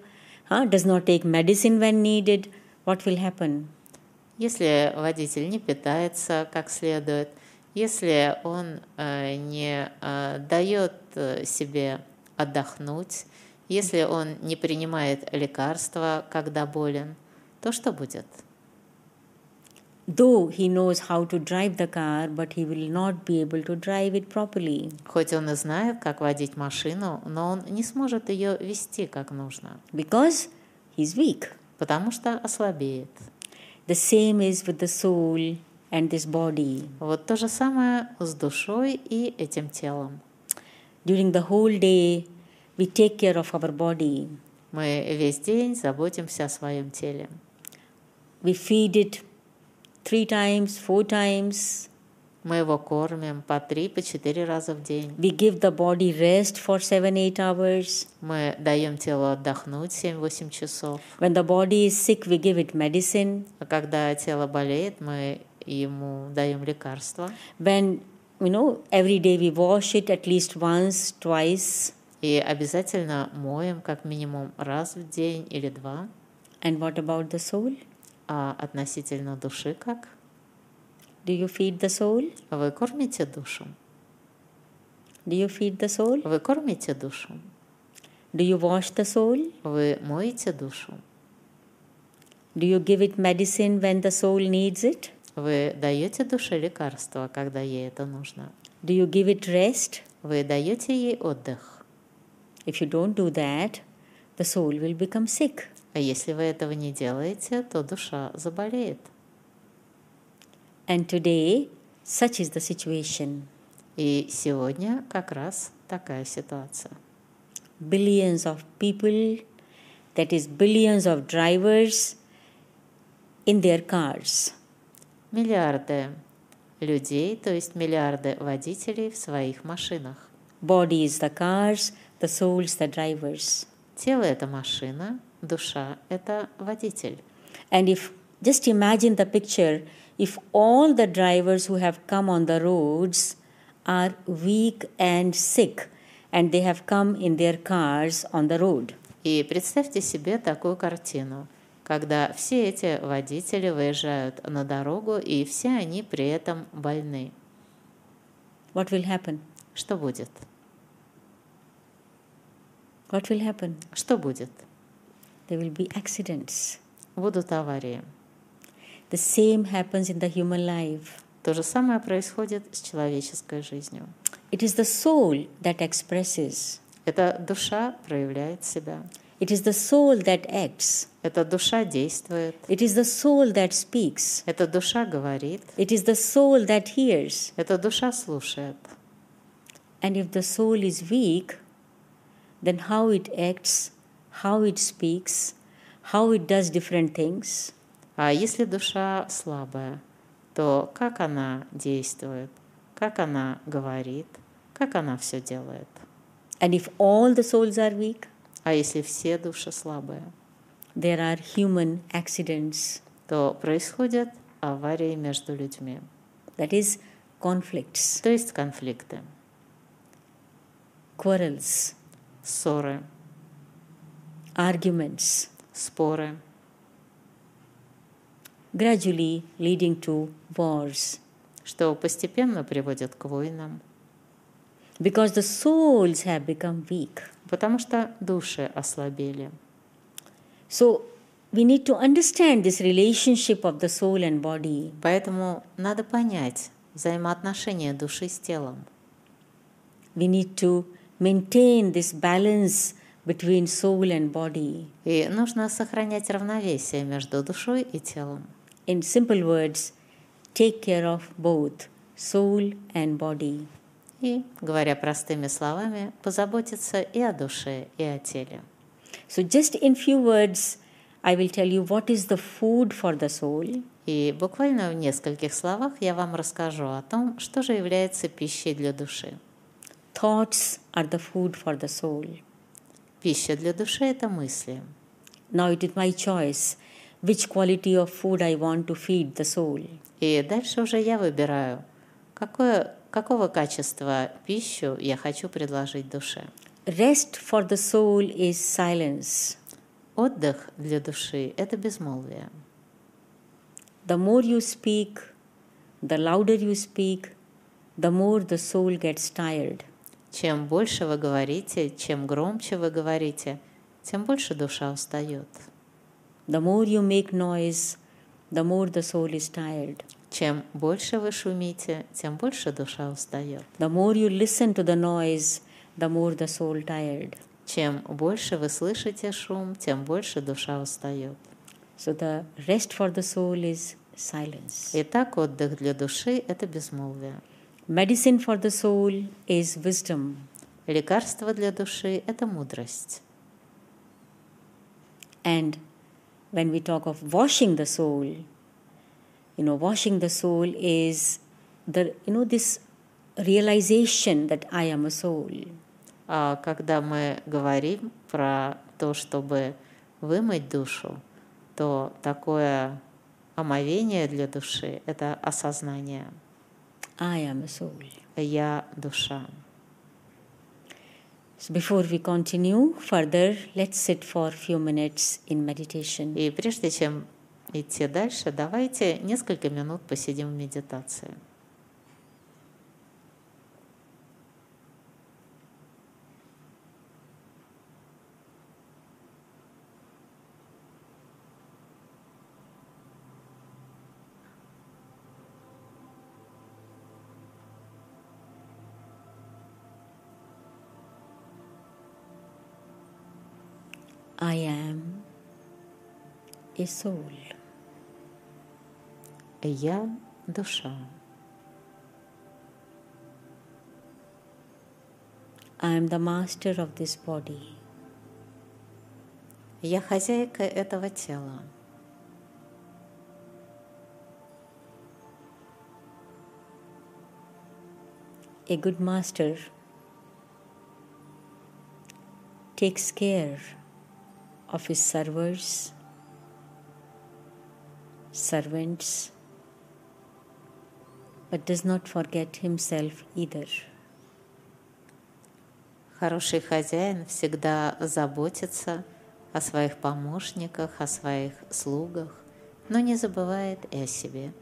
huh, does not take medicine when needed, what will happen? если водитель не питается как следует, если он э, не э, дает э, себе отдохнуть, если он не принимает лекарства, когда болен, то что будет? Though he knows how to drive the car, but he will not be able to drive it properly. Хоть он и знает, как водить машину, но он не сможет ее вести как нужно, because he's weak. потому что ослабеет. The same is with the soul and this body. Вот то же самое с душой и этим телом. During the whole day, we take care of our body. Мы весь день заботимся о своем теле. We feed it three times, four times. Мы его кормим по три, по четыре раза в день. We give the body rest for seven, eight hours. Мы даем телу отдохнуть 7-8 часов. When the body is sick, we give it medicine. А когда тело болеет, мы ему даем лекарства. When, you know, every day we wash it at least once, twice. И обязательно моем как минимум раз в день или два. And what about the soul? А относительно души как? Do you feed the soul? Вы кормите душу? Do you feed the soul? Вы кормите душу? Do you wash the soul? Вы моете душу? Do you give it medicine when the soul needs it? Вы даете душе лекарства, когда ей это нужно? Do you give it rest? Вы даете ей отдых? If you don't do that, the soul will become sick. А если вы этого не делаете, то душа заболеет. And today, such is the situation. И сегодня как раз такая ситуация. Billions of people, that is, billions of drivers in their cars. Миллиарды людей, то есть миллиарды водителей в своих машинах. Body is the cars, the souls the drivers. Тело – это машина, душа – это водитель. And if just imagine the picture if all the drivers who have come on the roads are weak and sick and they have come in their cars on the road. И представьте себе такую картину, когда все эти водители выезжают на дорогу, и все они при этом больны. What will happen? Что будет? What will happen? Что будет? There will be accidents. Будут аварии. The same happens in the human life. То же самое происходит с человеческой жизнью. It is the soul that expresses. Эта душа проявляет себя. It is the soul that acts. Эта душа действует. It is the soul that speaks. Эта душа говорит. It is the soul that hears. Эта душа слушает. And if the soul is weak, then how it acts, how it speaks, how it does different things, А если душа слабая, то как она действует, как она говорит, как она все делает. and if all the souls are weak, А если все души слабые, there are human accidents, то происходят аварии между людьми, that is, conflicts, то есть конфликты, quarrels, ссоры, arguments, споры, gradually leading to wars. что постепенно приводит к войнам, Because the souls have become weak. потому что души ослабели. So we need to understand this relationship of the soul and body. Поэтому надо понять взаимоотношения души с телом. We need to maintain this balance between soul and body. И нужно сохранять равновесие между душой и телом. In simple words, take care of both soul and body. И, говоря простыми словами, позаботиться и о душе, и о теле. So, just in few words, I will tell you what is the food for the soul. И буквально в нескольких словах я вам расскажу о том, что же является пищей для души. Thoughts are the food for the soul. Пища для души – это мысли. Now it is my choice which quality of food I want to feed the soul. И дальше уже я выбираю, какое, какого качества пищу я хочу предложить душе. Rest for the soul is silence. Отдых для души – это безмолвие. The more you speak, the louder you speak, the more the soul gets tired. Чем больше вы говорите, чем громче вы говорите, тем больше душа устает. The more you make noise, the more the soul is tired. Чем больше вы шумите, тем больше душа устает. The more you listen to the noise, the more the soul tired. Чем больше вы слышите шум, тем больше душа устает. So the rest for the soul is silence. Итак, отдых для души – это безмолвие. Medicine for the soul is wisdom. Лекарство для души – это мудрость. And when we talk of washing the soul, you know, washing the soul is the, you know, this realization that I am a soul. А когда мы говорим про то, чтобы вымыть душу, то такое омовение для души – это осознание. I am a soul. Я душа. So before we continue further, let's sit for a few minutes in meditation. И прежде чем идти дальше, давайте несколько минут посидим в медитации. I am a soul. Я душа. I am the master of this body. Я хозяйка этого тела. A good master takes care of his servers, servants, but does not forget himself either. Хороший хозяин всегда заботится о своих помощниках, о своих слугах, но не забывает и о себе.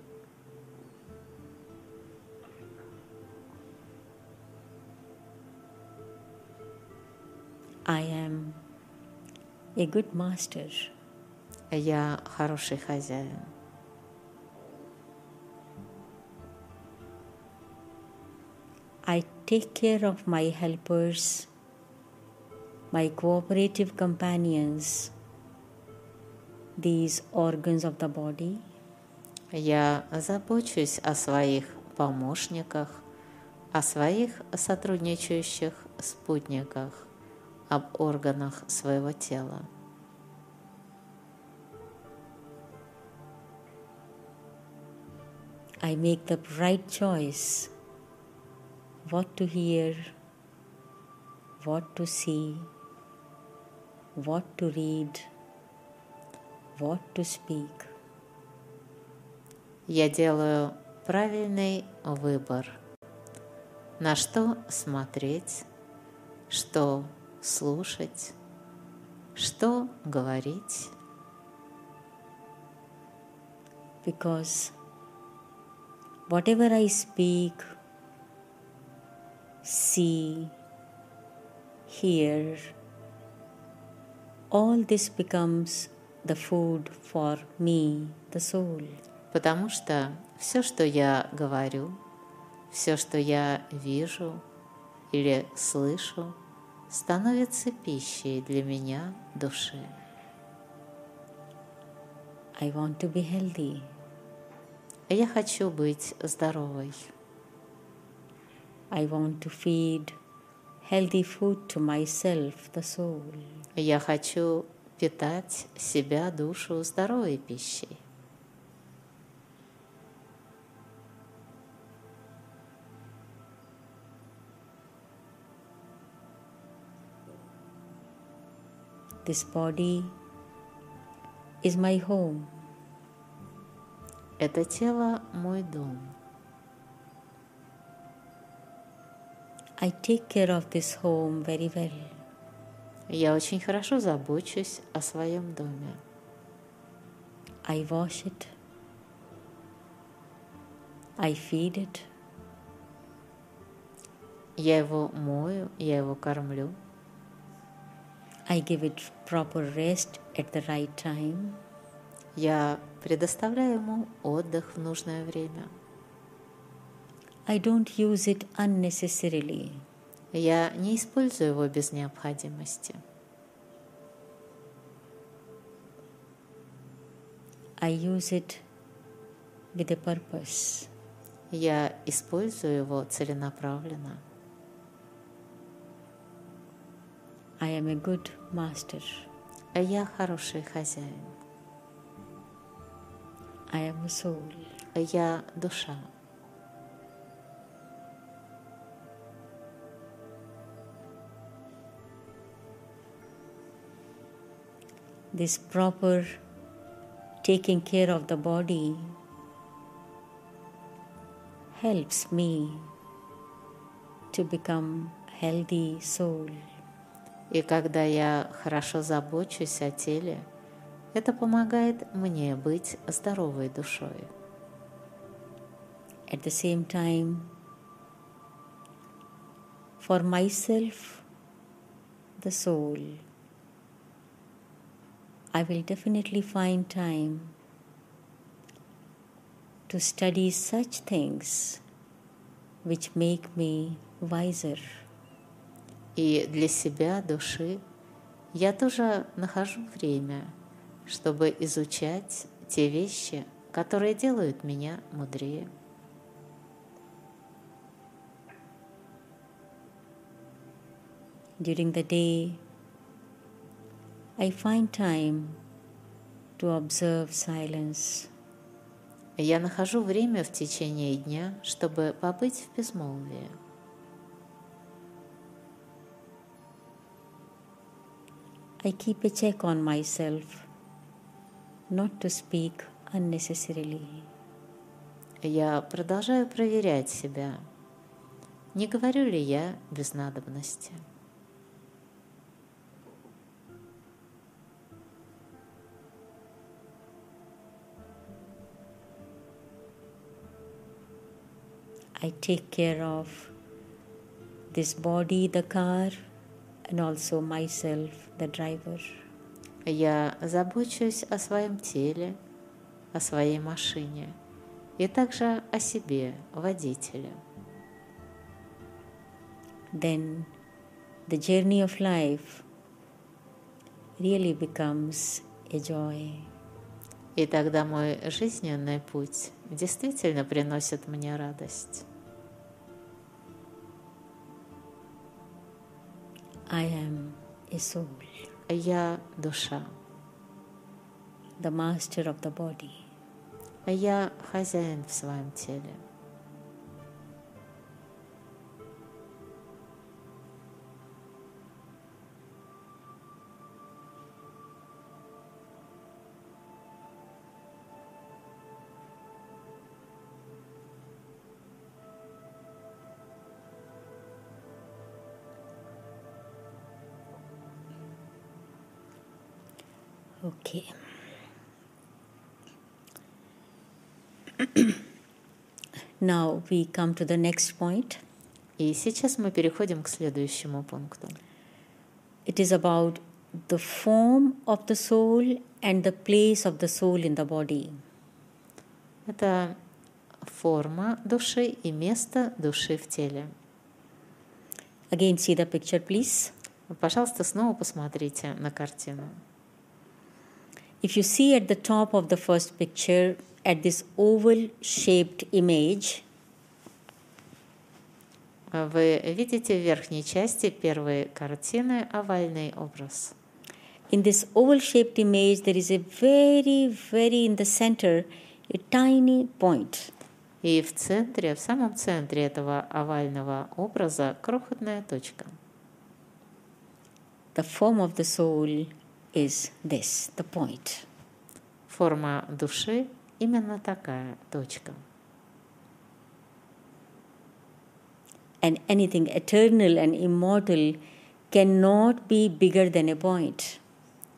I am a good master. Я хороший хозяин. I take care of my helpers, my cooperative companions, these organs of the body. Я забочусь о своих помощниках, о своих сотрудничающих спутниках, об органах своего тела. I make the right choice what to hear, what to see, what to read, what to speak. Я делаю правильный выбор. На что смотреть, что слушать, что говорить. Because whatever I speak, see, hear, all this becomes the food for me, the soul. Потому что все, что я говорю, все, что я вижу или слышу, становится пищей для меня, души. I want to be healthy. Я хочу быть здоровой. I want to feed healthy food to myself, the soul. Я хочу питать себя, душу здоровой пищей. This body is my home. Это тело мой дом. I take care of this home very well. Я очень хорошо забочусь о своем доме. I wash it. I feed it. Я его мою, я его кормлю. I give it proper rest at the right time. Я предоставляю ему отдых в нужное время. I don't use it unnecessarily. Я не использую его без необходимости. I use it with a purpose. Я использую его целенаправленно. I am a good master. А я хороший хозяин. I am a soul. А я душа. This proper taking care of the body helps me to become healthy soul. И когда я хорошо забочусь о теле, это помогает мне быть здоровой душой. At the same time, for myself, the soul, I will definitely find time to study such things which make me wiser. И для себя, души, я тоже нахожу время, чтобы изучать те вещи, которые делают меня мудрее. During the day, I find time to observe silence. Я нахожу время в течение дня, чтобы побыть в безмолвии. I keep a check on myself not to speak unnecessarily. Я продолжаю проверять себя. Не говорю ли я без надобности? I take care of this body, the car, and also myself, the driver. Я забочусь о своем теле, о своей машине и также о себе, водителе. Then the journey of life really becomes a joy. И тогда мой жизненный путь действительно приносит мне радость. I am a soul, Я душа, the master of the body. я хозяин в своем теле. Now we come to the next point. И сейчас мы переходим к следующему пункту. It is about the form of the soul and the place of the soul in the body. Это форма души и место души в теле. Again, see the picture, please. Пожалуйста, снова посмотрите на картину. If you see at the top of the first picture, at this oval shaped image, Вы видите в верхней части первой картины овальный образ. In this oval shaped image, there is a very, very in the center, a tiny point. И в центре, в самом центре этого овального образа крохотная точка. The form of the soul is this, the point. Форма души именно такая точка. And anything eternal and immortal cannot be bigger than a point.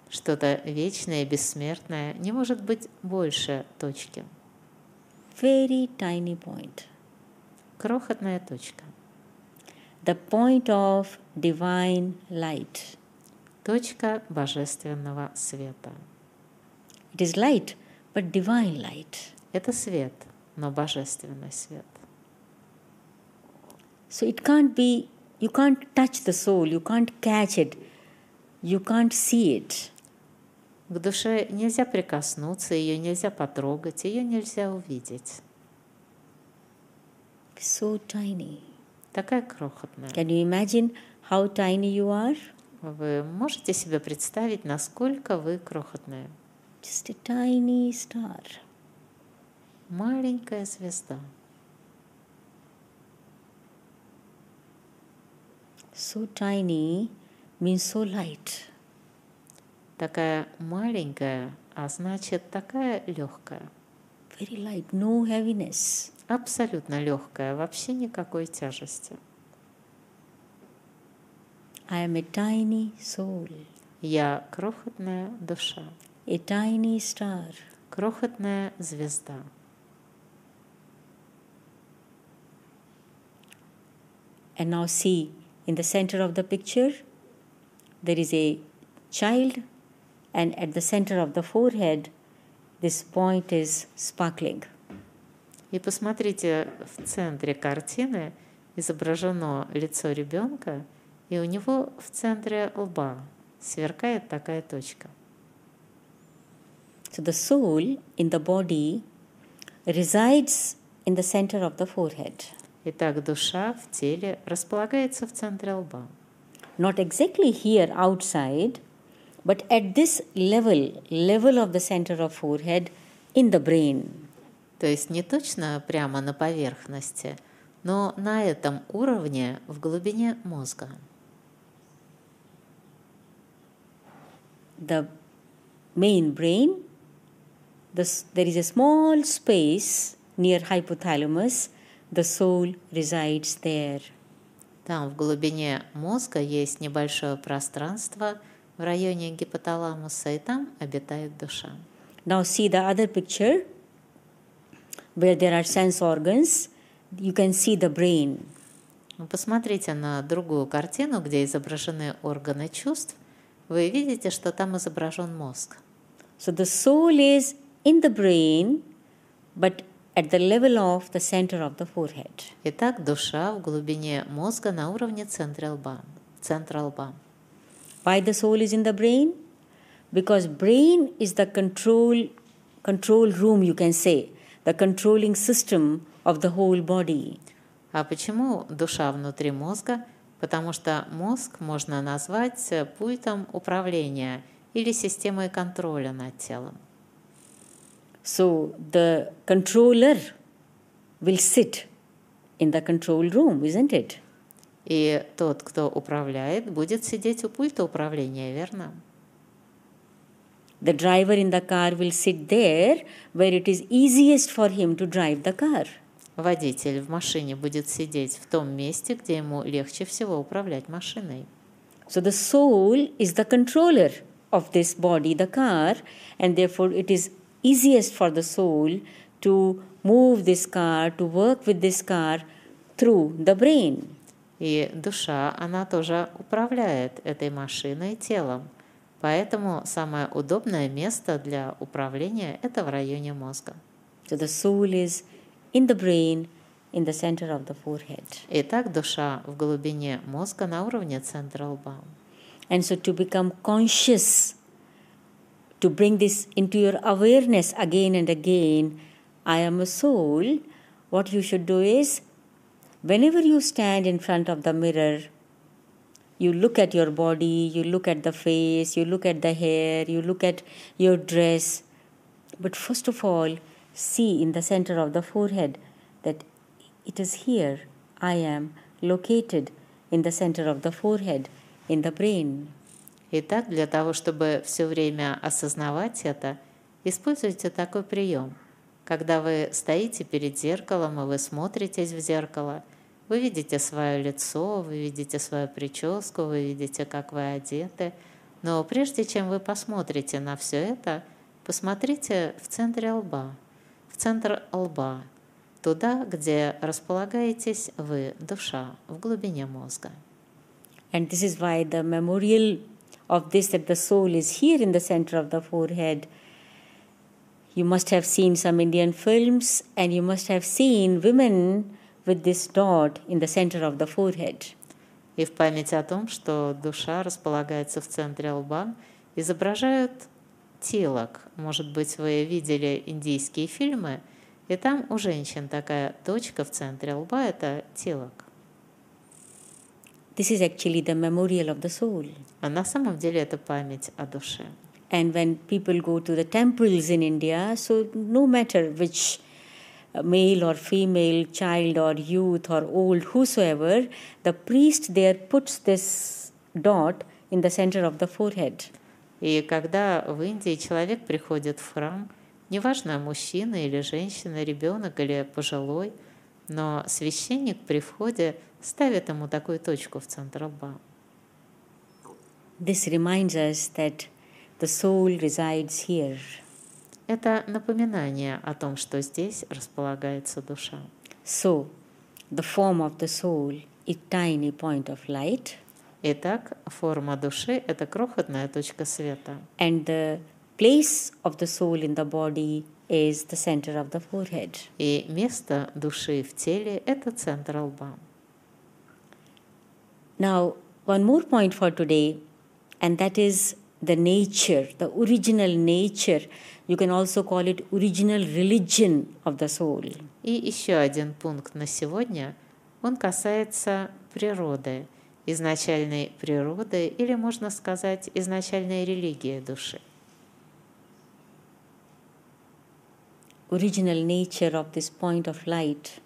Что-то вечное и бессмертное не может быть больше точки. Very tiny point. Крохотная точка. The point of divine light. Точка божественного света. It is light, but divine light. Это свет, но божественный свет. So it can't be, you can't touch the soul, you can't catch it, you can't see it. К душе нельзя прикоснуться, ее нельзя потрогать, ее нельзя увидеть. So tiny. Такая крохотная. Can you imagine how tiny you are? Вы можете себе представить, насколько вы крохотная? Just a tiny star. Маленькая звезда. So tiny means so light. Такая маленькая, а значит такая легкая. Very light, no heaviness. Абсолютно легкая, вообще никакой тяжести. I am a tiny soul, Я крохотная душа, a tiny star. крохотная звезда. And now see, in the center of the picture, there is a child, and at the center of the forehead, this point is sparkling. И посмотрите, в центре картины изображено лицо ребенка, и у него в центре лба сверкает такая точка. So the soul in the body resides in the center of the forehead. Итак, душа в теле располагается в центре лба. Not exactly here outside, but at this level, level of the center of forehead in the brain. То есть не точно прямо на поверхности, но на этом уровне в глубине мозга. The main brain, this, there is a small space near hypothalamus, the soul resides there. Там в глубине мозга есть небольшое пространство в районе гипоталамуса, и там обитает душа. Now see the other picture where there are sense organs. You can see the brain. Ну, Посмотрите на другую картину, где изображены органы чувств. Вы видите, что там изображен мозг. So the soul is in the brain, but at the level of the center of the forehead. Итак, душа в глубине мозга на уровне центра лба. Центра лба. Why the soul is in the brain? Because brain is the control control room, you can say, the controlling system of the whole body. А почему душа внутри мозга? Потому что мозг можно назвать э, пультом управления или системой контроля над телом. So the controller will sit in the control room, isn't it? И тот, кто управляет, будет сидеть у пульта управления, верно? The driver in the car will sit there where it is easiest for him to drive the car. Водитель в машине будет сидеть в том месте, где ему легче всего управлять машиной. So the soul is the controller of this body, the car, and therefore it is easiest for the soul to move this car, to work with this car through the brain. И душа, она тоже управляет этой машиной телом. Поэтому самое удобное место для управления – это в районе мозга. So the soul is in the brain, in the center of the forehead. Итак, душа в глубине мозга на уровне центра лба. And so to become conscious, to bring this into your awareness again and again, I am a soul, what you should do is whenever you stand in front of the mirror, you look at your body, you look at the face, you look at the hair, you look at your dress. But first of all, see in the center of the forehead that it is here I am located in the center of the forehead, in the brain. Итак, для того, чтобы все время осознавать это, используйте такой прием. Когда вы стоите перед зеркалом и вы смотритесь в зеркало, вы видите свое лицо, вы видите свою прическу, вы видите, как вы одеты. Но прежде чем вы посмотрите на все это, посмотрите в центре лба, в центр лба, туда, где располагаетесь вы, душа, в глубине мозга. And this is why the memorial of this that the soul is here in the center of the forehead. You must have seen some Indian films and you must have seen women with this dot in the center of the forehead. И в память о том, что душа располагается в центре лба, изображают телок. Может быть, вы видели индийские фильмы – и там у женщин такая точка в центре лба – это телок. This is actually the memorial of the soul. А на самом деле это память о душе. And when people go to the temples in India, so no matter which male or female, child or youth or old, whosoever, the priest there puts this dot in the center of the forehead. И когда в Индии человек приходит в храм – Неважно, мужчина или женщина, ребенок или пожилой, но священник при входе ставит ему такую точку в центр лба. This reminds us that the soul resides here. Это напоминание о том, что здесь располагается душа. So, the form of the soul is tiny point of light. Итак, форма души – это крохотная точка света. And the place of the soul in the body is the center of the forehead. И место души в теле – это центр лба. Now, one more point for today, and that is the nature, the original nature. You can also call it original religion of the soul. И еще один пункт на сегодня. Он касается природы, изначальной природы, или можно сказать, изначальной религии души. original nature of this point of light,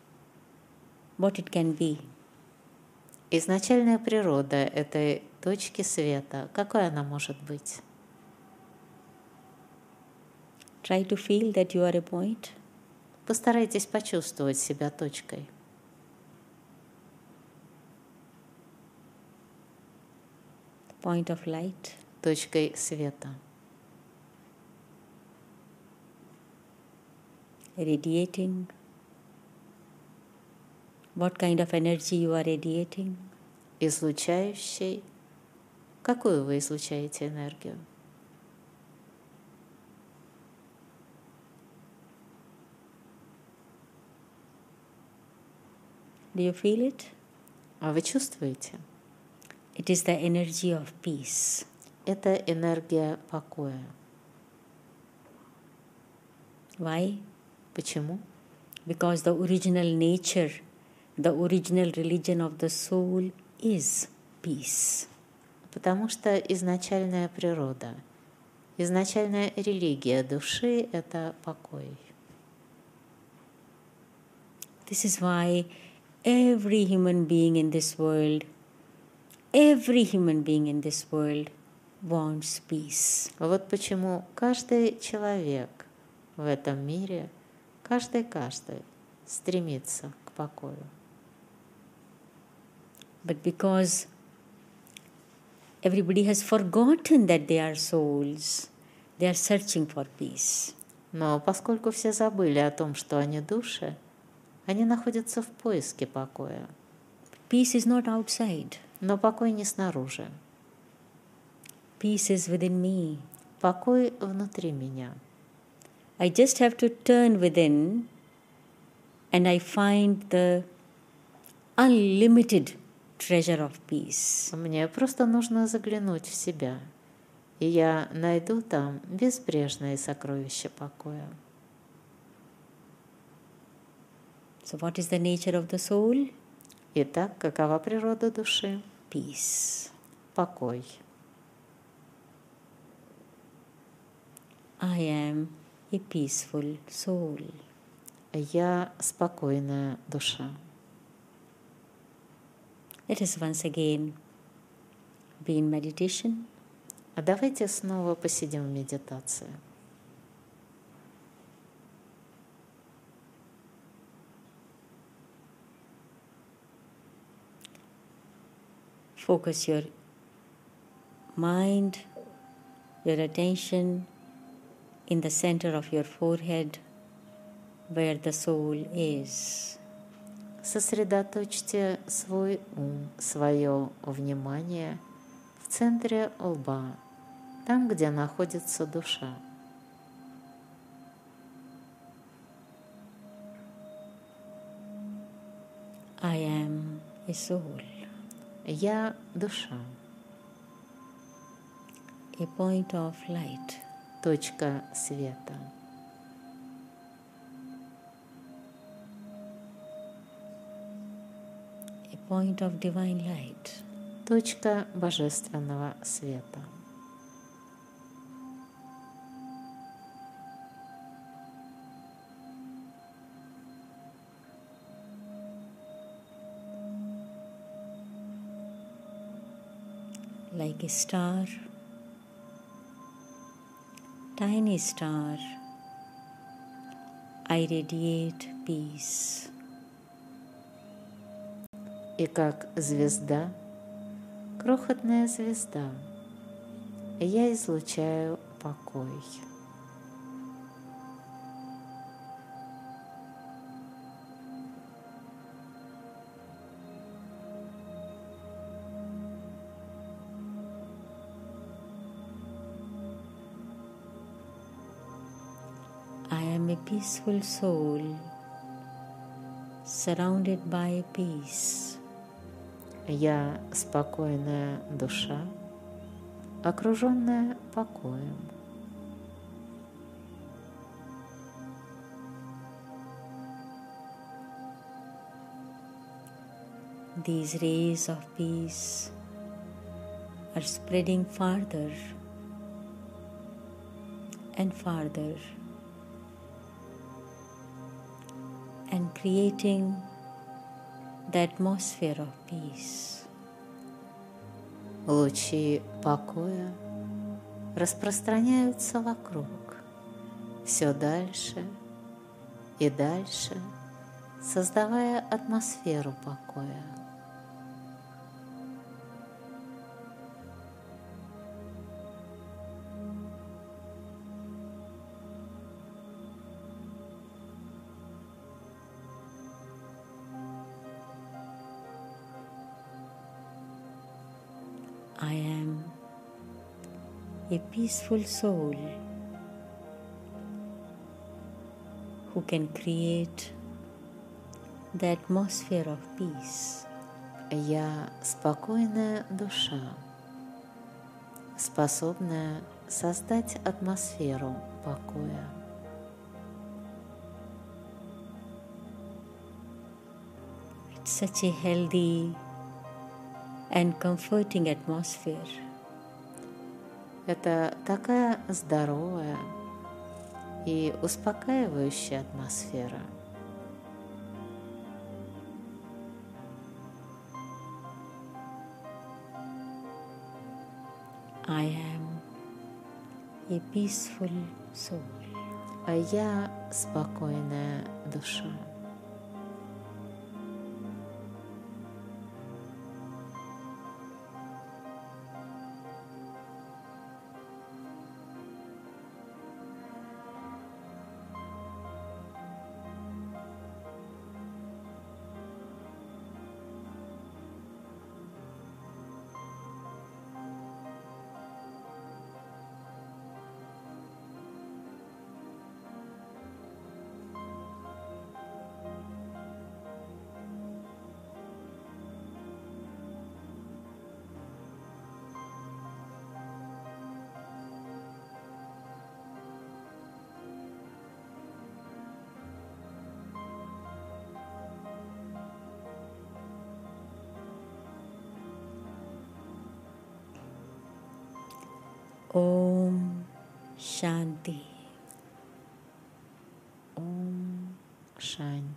what it can be. Изначальная природа этой точки света, какой она может быть? Try to feel that you are a point. Постарайтесь почувствовать себя точкой. Point of light. Точкой света. radiating? What kind of energy you are radiating? Излучающий. Какую вы излучаете энергию? Do you feel it? А вы чувствуете? It is the energy of peace. Это энергия покоя. Why? Почему? Because the original nature, the original religion of the soul is peace. Потому что изначальная природа, изначальная религия души – это покой. This is why every human being in this world, every human being in this world wants peace. Вот почему каждый человек в этом мире – Каждый-каждый стремится к покою. But because everybody has forgotten that they are souls, they are searching for peace. Но поскольку все забыли о том, что они души, они находятся в поиске покоя. Peace is not outside. Но покой не снаружи. Peace is within me. Покой внутри меня. I just have to turn within and I find the unlimited treasure of peace. Мне просто нужно заглянуть в себя, и я найду там безбрежные сокровища покоя. So what is the nature of the soul? Итак, какова природа души? Peace. Покой. I am a peaceful soul. Я спокойная душа. Let us once again be in meditation. А давайте снова посидим в медитации. Focus your mind, your attention in the center of your forehead where the soul is. Сосредоточьте свой ум, свое внимание в центре лба, там, где находится душа. I am a soul, Я душа, a point of light. точка света. a point of divine light. Точка божественного света. Like a star, tiny star, I radiate peace. И как звезда, крохотная звезда, я излучаю покой. peaceful soul surrounded by peace. Я спокойная душа, окруженная покоем. These rays of peace are spreading farther and farther Creating the atmosphere of peace. Лучи покоя распространяются вокруг, все дальше и дальше, создавая атмосферу покоя. peaceful soul who can create the atmosphere of peace. Я спокойная душа, способная создать атмосферу покоя. It's such a healthy and comforting atmosphere. Это такая здоровая и успокаивающая атмосфера. I am a peaceful soul. А я спокойная душа.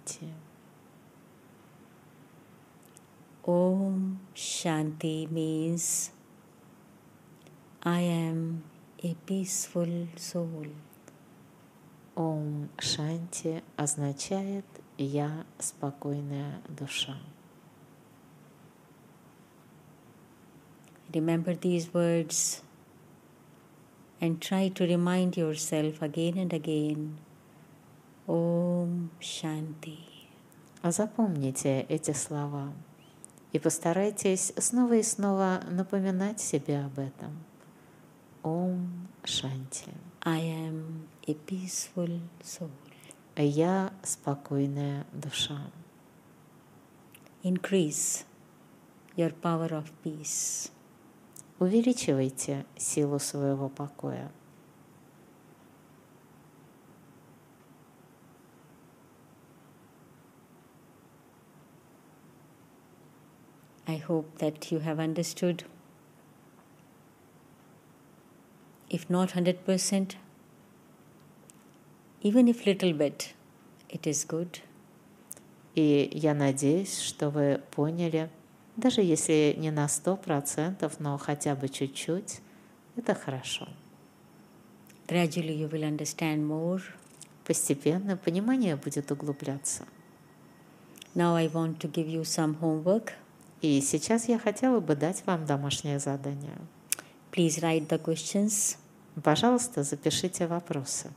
Шанти. Om Shanti means I am a peaceful soul. Ом Шанти означает «я спокойная душа». Remember these words and try to remind yourself again and again Om Shanti. А запомните эти слова и постарайтесь снова и снова напоминать себе об этом. Ом Шанти. I am a peaceful soul. Я спокойная душа. Increase your power of peace. Увеличивайте силу своего покоя. I hope that you have understood. If not 100%, even if little bit, it is good. И я надеюсь, что вы поняли, даже если не на сто процентов, но хотя бы чуть-чуть, это хорошо. Gradually, you will understand more. Постепенно понимание будет углубляться. Now, I want to give you some homework. И сейчас я хотела бы дать вам домашнее задание. Please write the questions. Пожалуйста, запишите вопросы.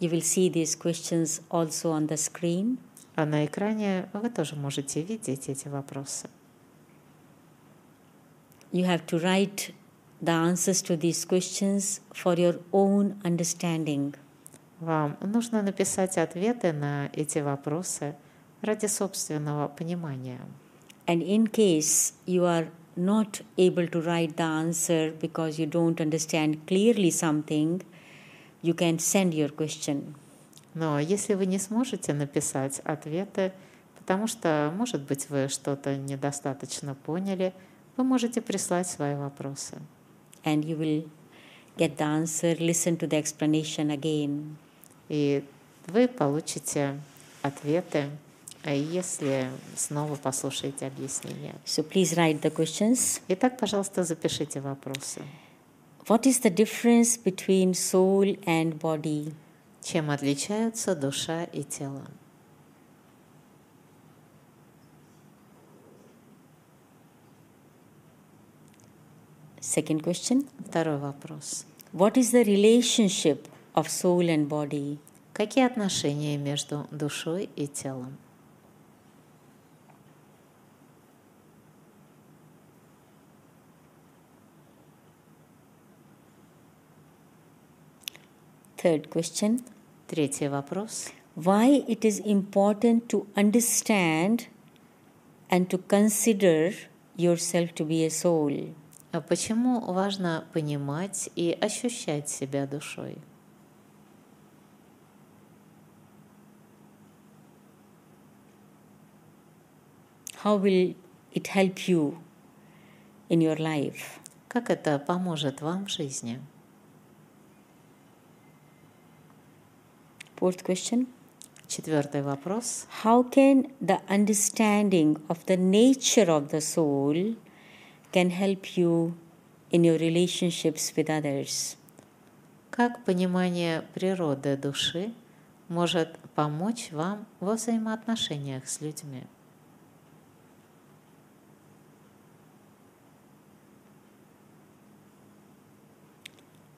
You will see these questions also on the screen. А на экране вы тоже можете видеть эти вопросы. You have to write the answers to these questions for your own understanding. Вам нужно написать ответы на эти вопросы ради собственного понимания. And in case you are not able to write the answer because you don't understand clearly something, you can send your question. Но если вы не сможете написать ответы, потому что, может быть, вы что-то недостаточно поняли, вы можете прислать свои вопросы. And you will get the answer, listen to the explanation again. И вы получите ответы, а если снова послушаете объяснение. So please write the questions. Итак, пожалуйста, запишите вопросы. What is the difference between soul and body? Чем отличаются душа и тело? Second question Второй вопрос. What is the relationship of soul and body? Какие отношения между душой и телом? Third question Третий вопрос. Why it is important to understand and to consider yourself to be a soul? А почему важно понимать и ощущать себя душой? How will it help you in your life? Как это поможет вам в жизни? Fourth question Четвертый вопрос. How can the understanding of the nature of the soul can help you in your relationships with others? Как понимание природы души может помочь вам во взаимоотношениях с людьми?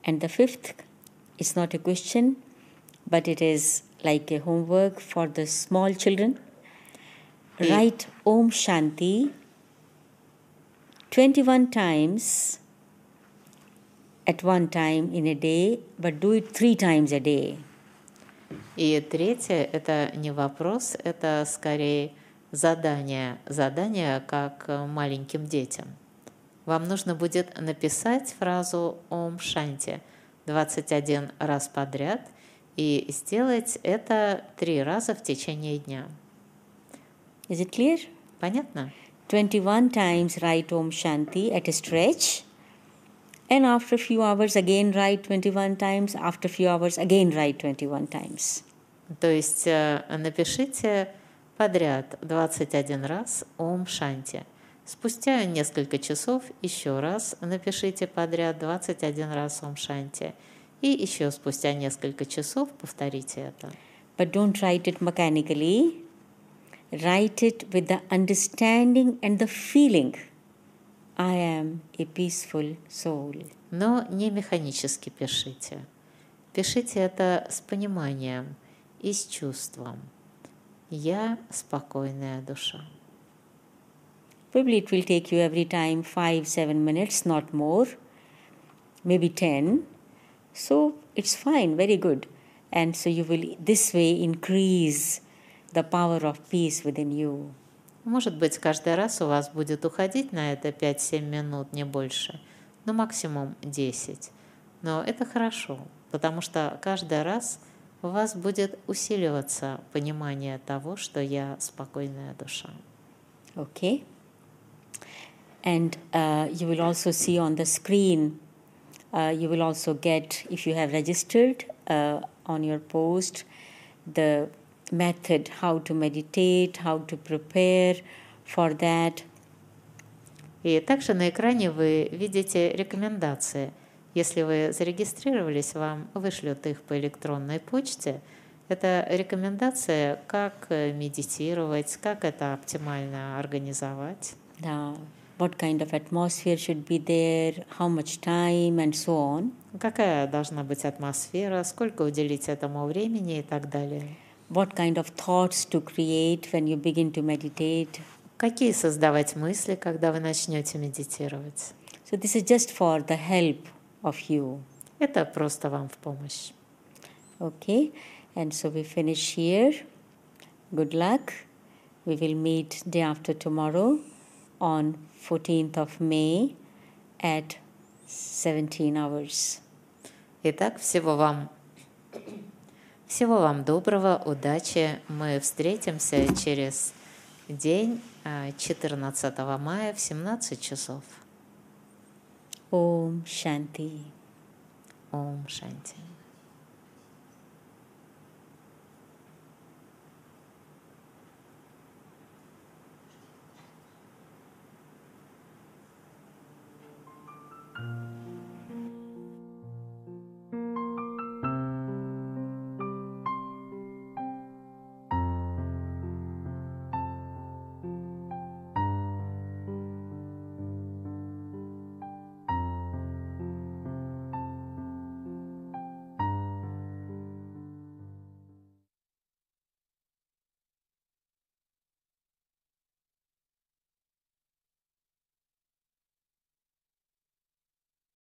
And the fifth is not a question, but it is like a homework for the small children. Ye- Write Om Shanti 21 times at one time in a day, but do it three times a day. И третье – это не вопрос, это скорее задание. Задание как э, маленьким детям. Вам нужно будет написать фразу «Ом Шанти» 21 раз подряд и сделать это три раза в течение дня. Is it clear? Понятно? 21 times write Om Shanti at a stretch And after a few hours, again write 21 times. After a few hours, again write 21 times. То есть э, напишите подряд 21 раз Ом Шанти. Спустя несколько часов еще раз напишите подряд 21 раз Ом Шанти. И еще спустя несколько часов повторите это. But don't write it mechanically. Write it with the understanding and the feeling I am a peaceful soul. Но не механически пишите. Пишите это с пониманием и с чувством. Я спокойная душа. Probably it will take you every time five, seven minutes, not more, maybe 10. So it's fine, very good. And so you will this way increase the power of peace within you. Может быть, каждый раз у вас будет уходить на это 5-7 минут, не больше, но максимум 10. Но это хорошо, потому что каждый раз у вас будет усиливаться понимание того, что я спокойная душа. Okay. And uh, you will also see on the screen, uh, you will also get, if you have registered uh, on your post, the method how to meditate, how to prepare for that. И также на экране вы видите рекомендации. Если вы зарегистрировались, вам вышлют их по электронной почте. Это рекомендация, как медитировать, как это оптимально организовать. Now, what kind of atmosphere should be there, how much time, and so on. Какая должна быть атмосфера, сколько уделить этому времени и так далее. What kind of thoughts to create when you begin to meditate. Какие создавать мысли, когда вы начнете медитировать? So, this is just for the help of you. Это просто вам в помощь. Okay, and so we finish here. Good luck. We will meet day after tomorrow on 14th of May at 17 hours. Итак, всего вам всего вам доброго, удачи. Мы встретимся через день 14 мая в 17 часов. Om Shanti. Ом Шанти.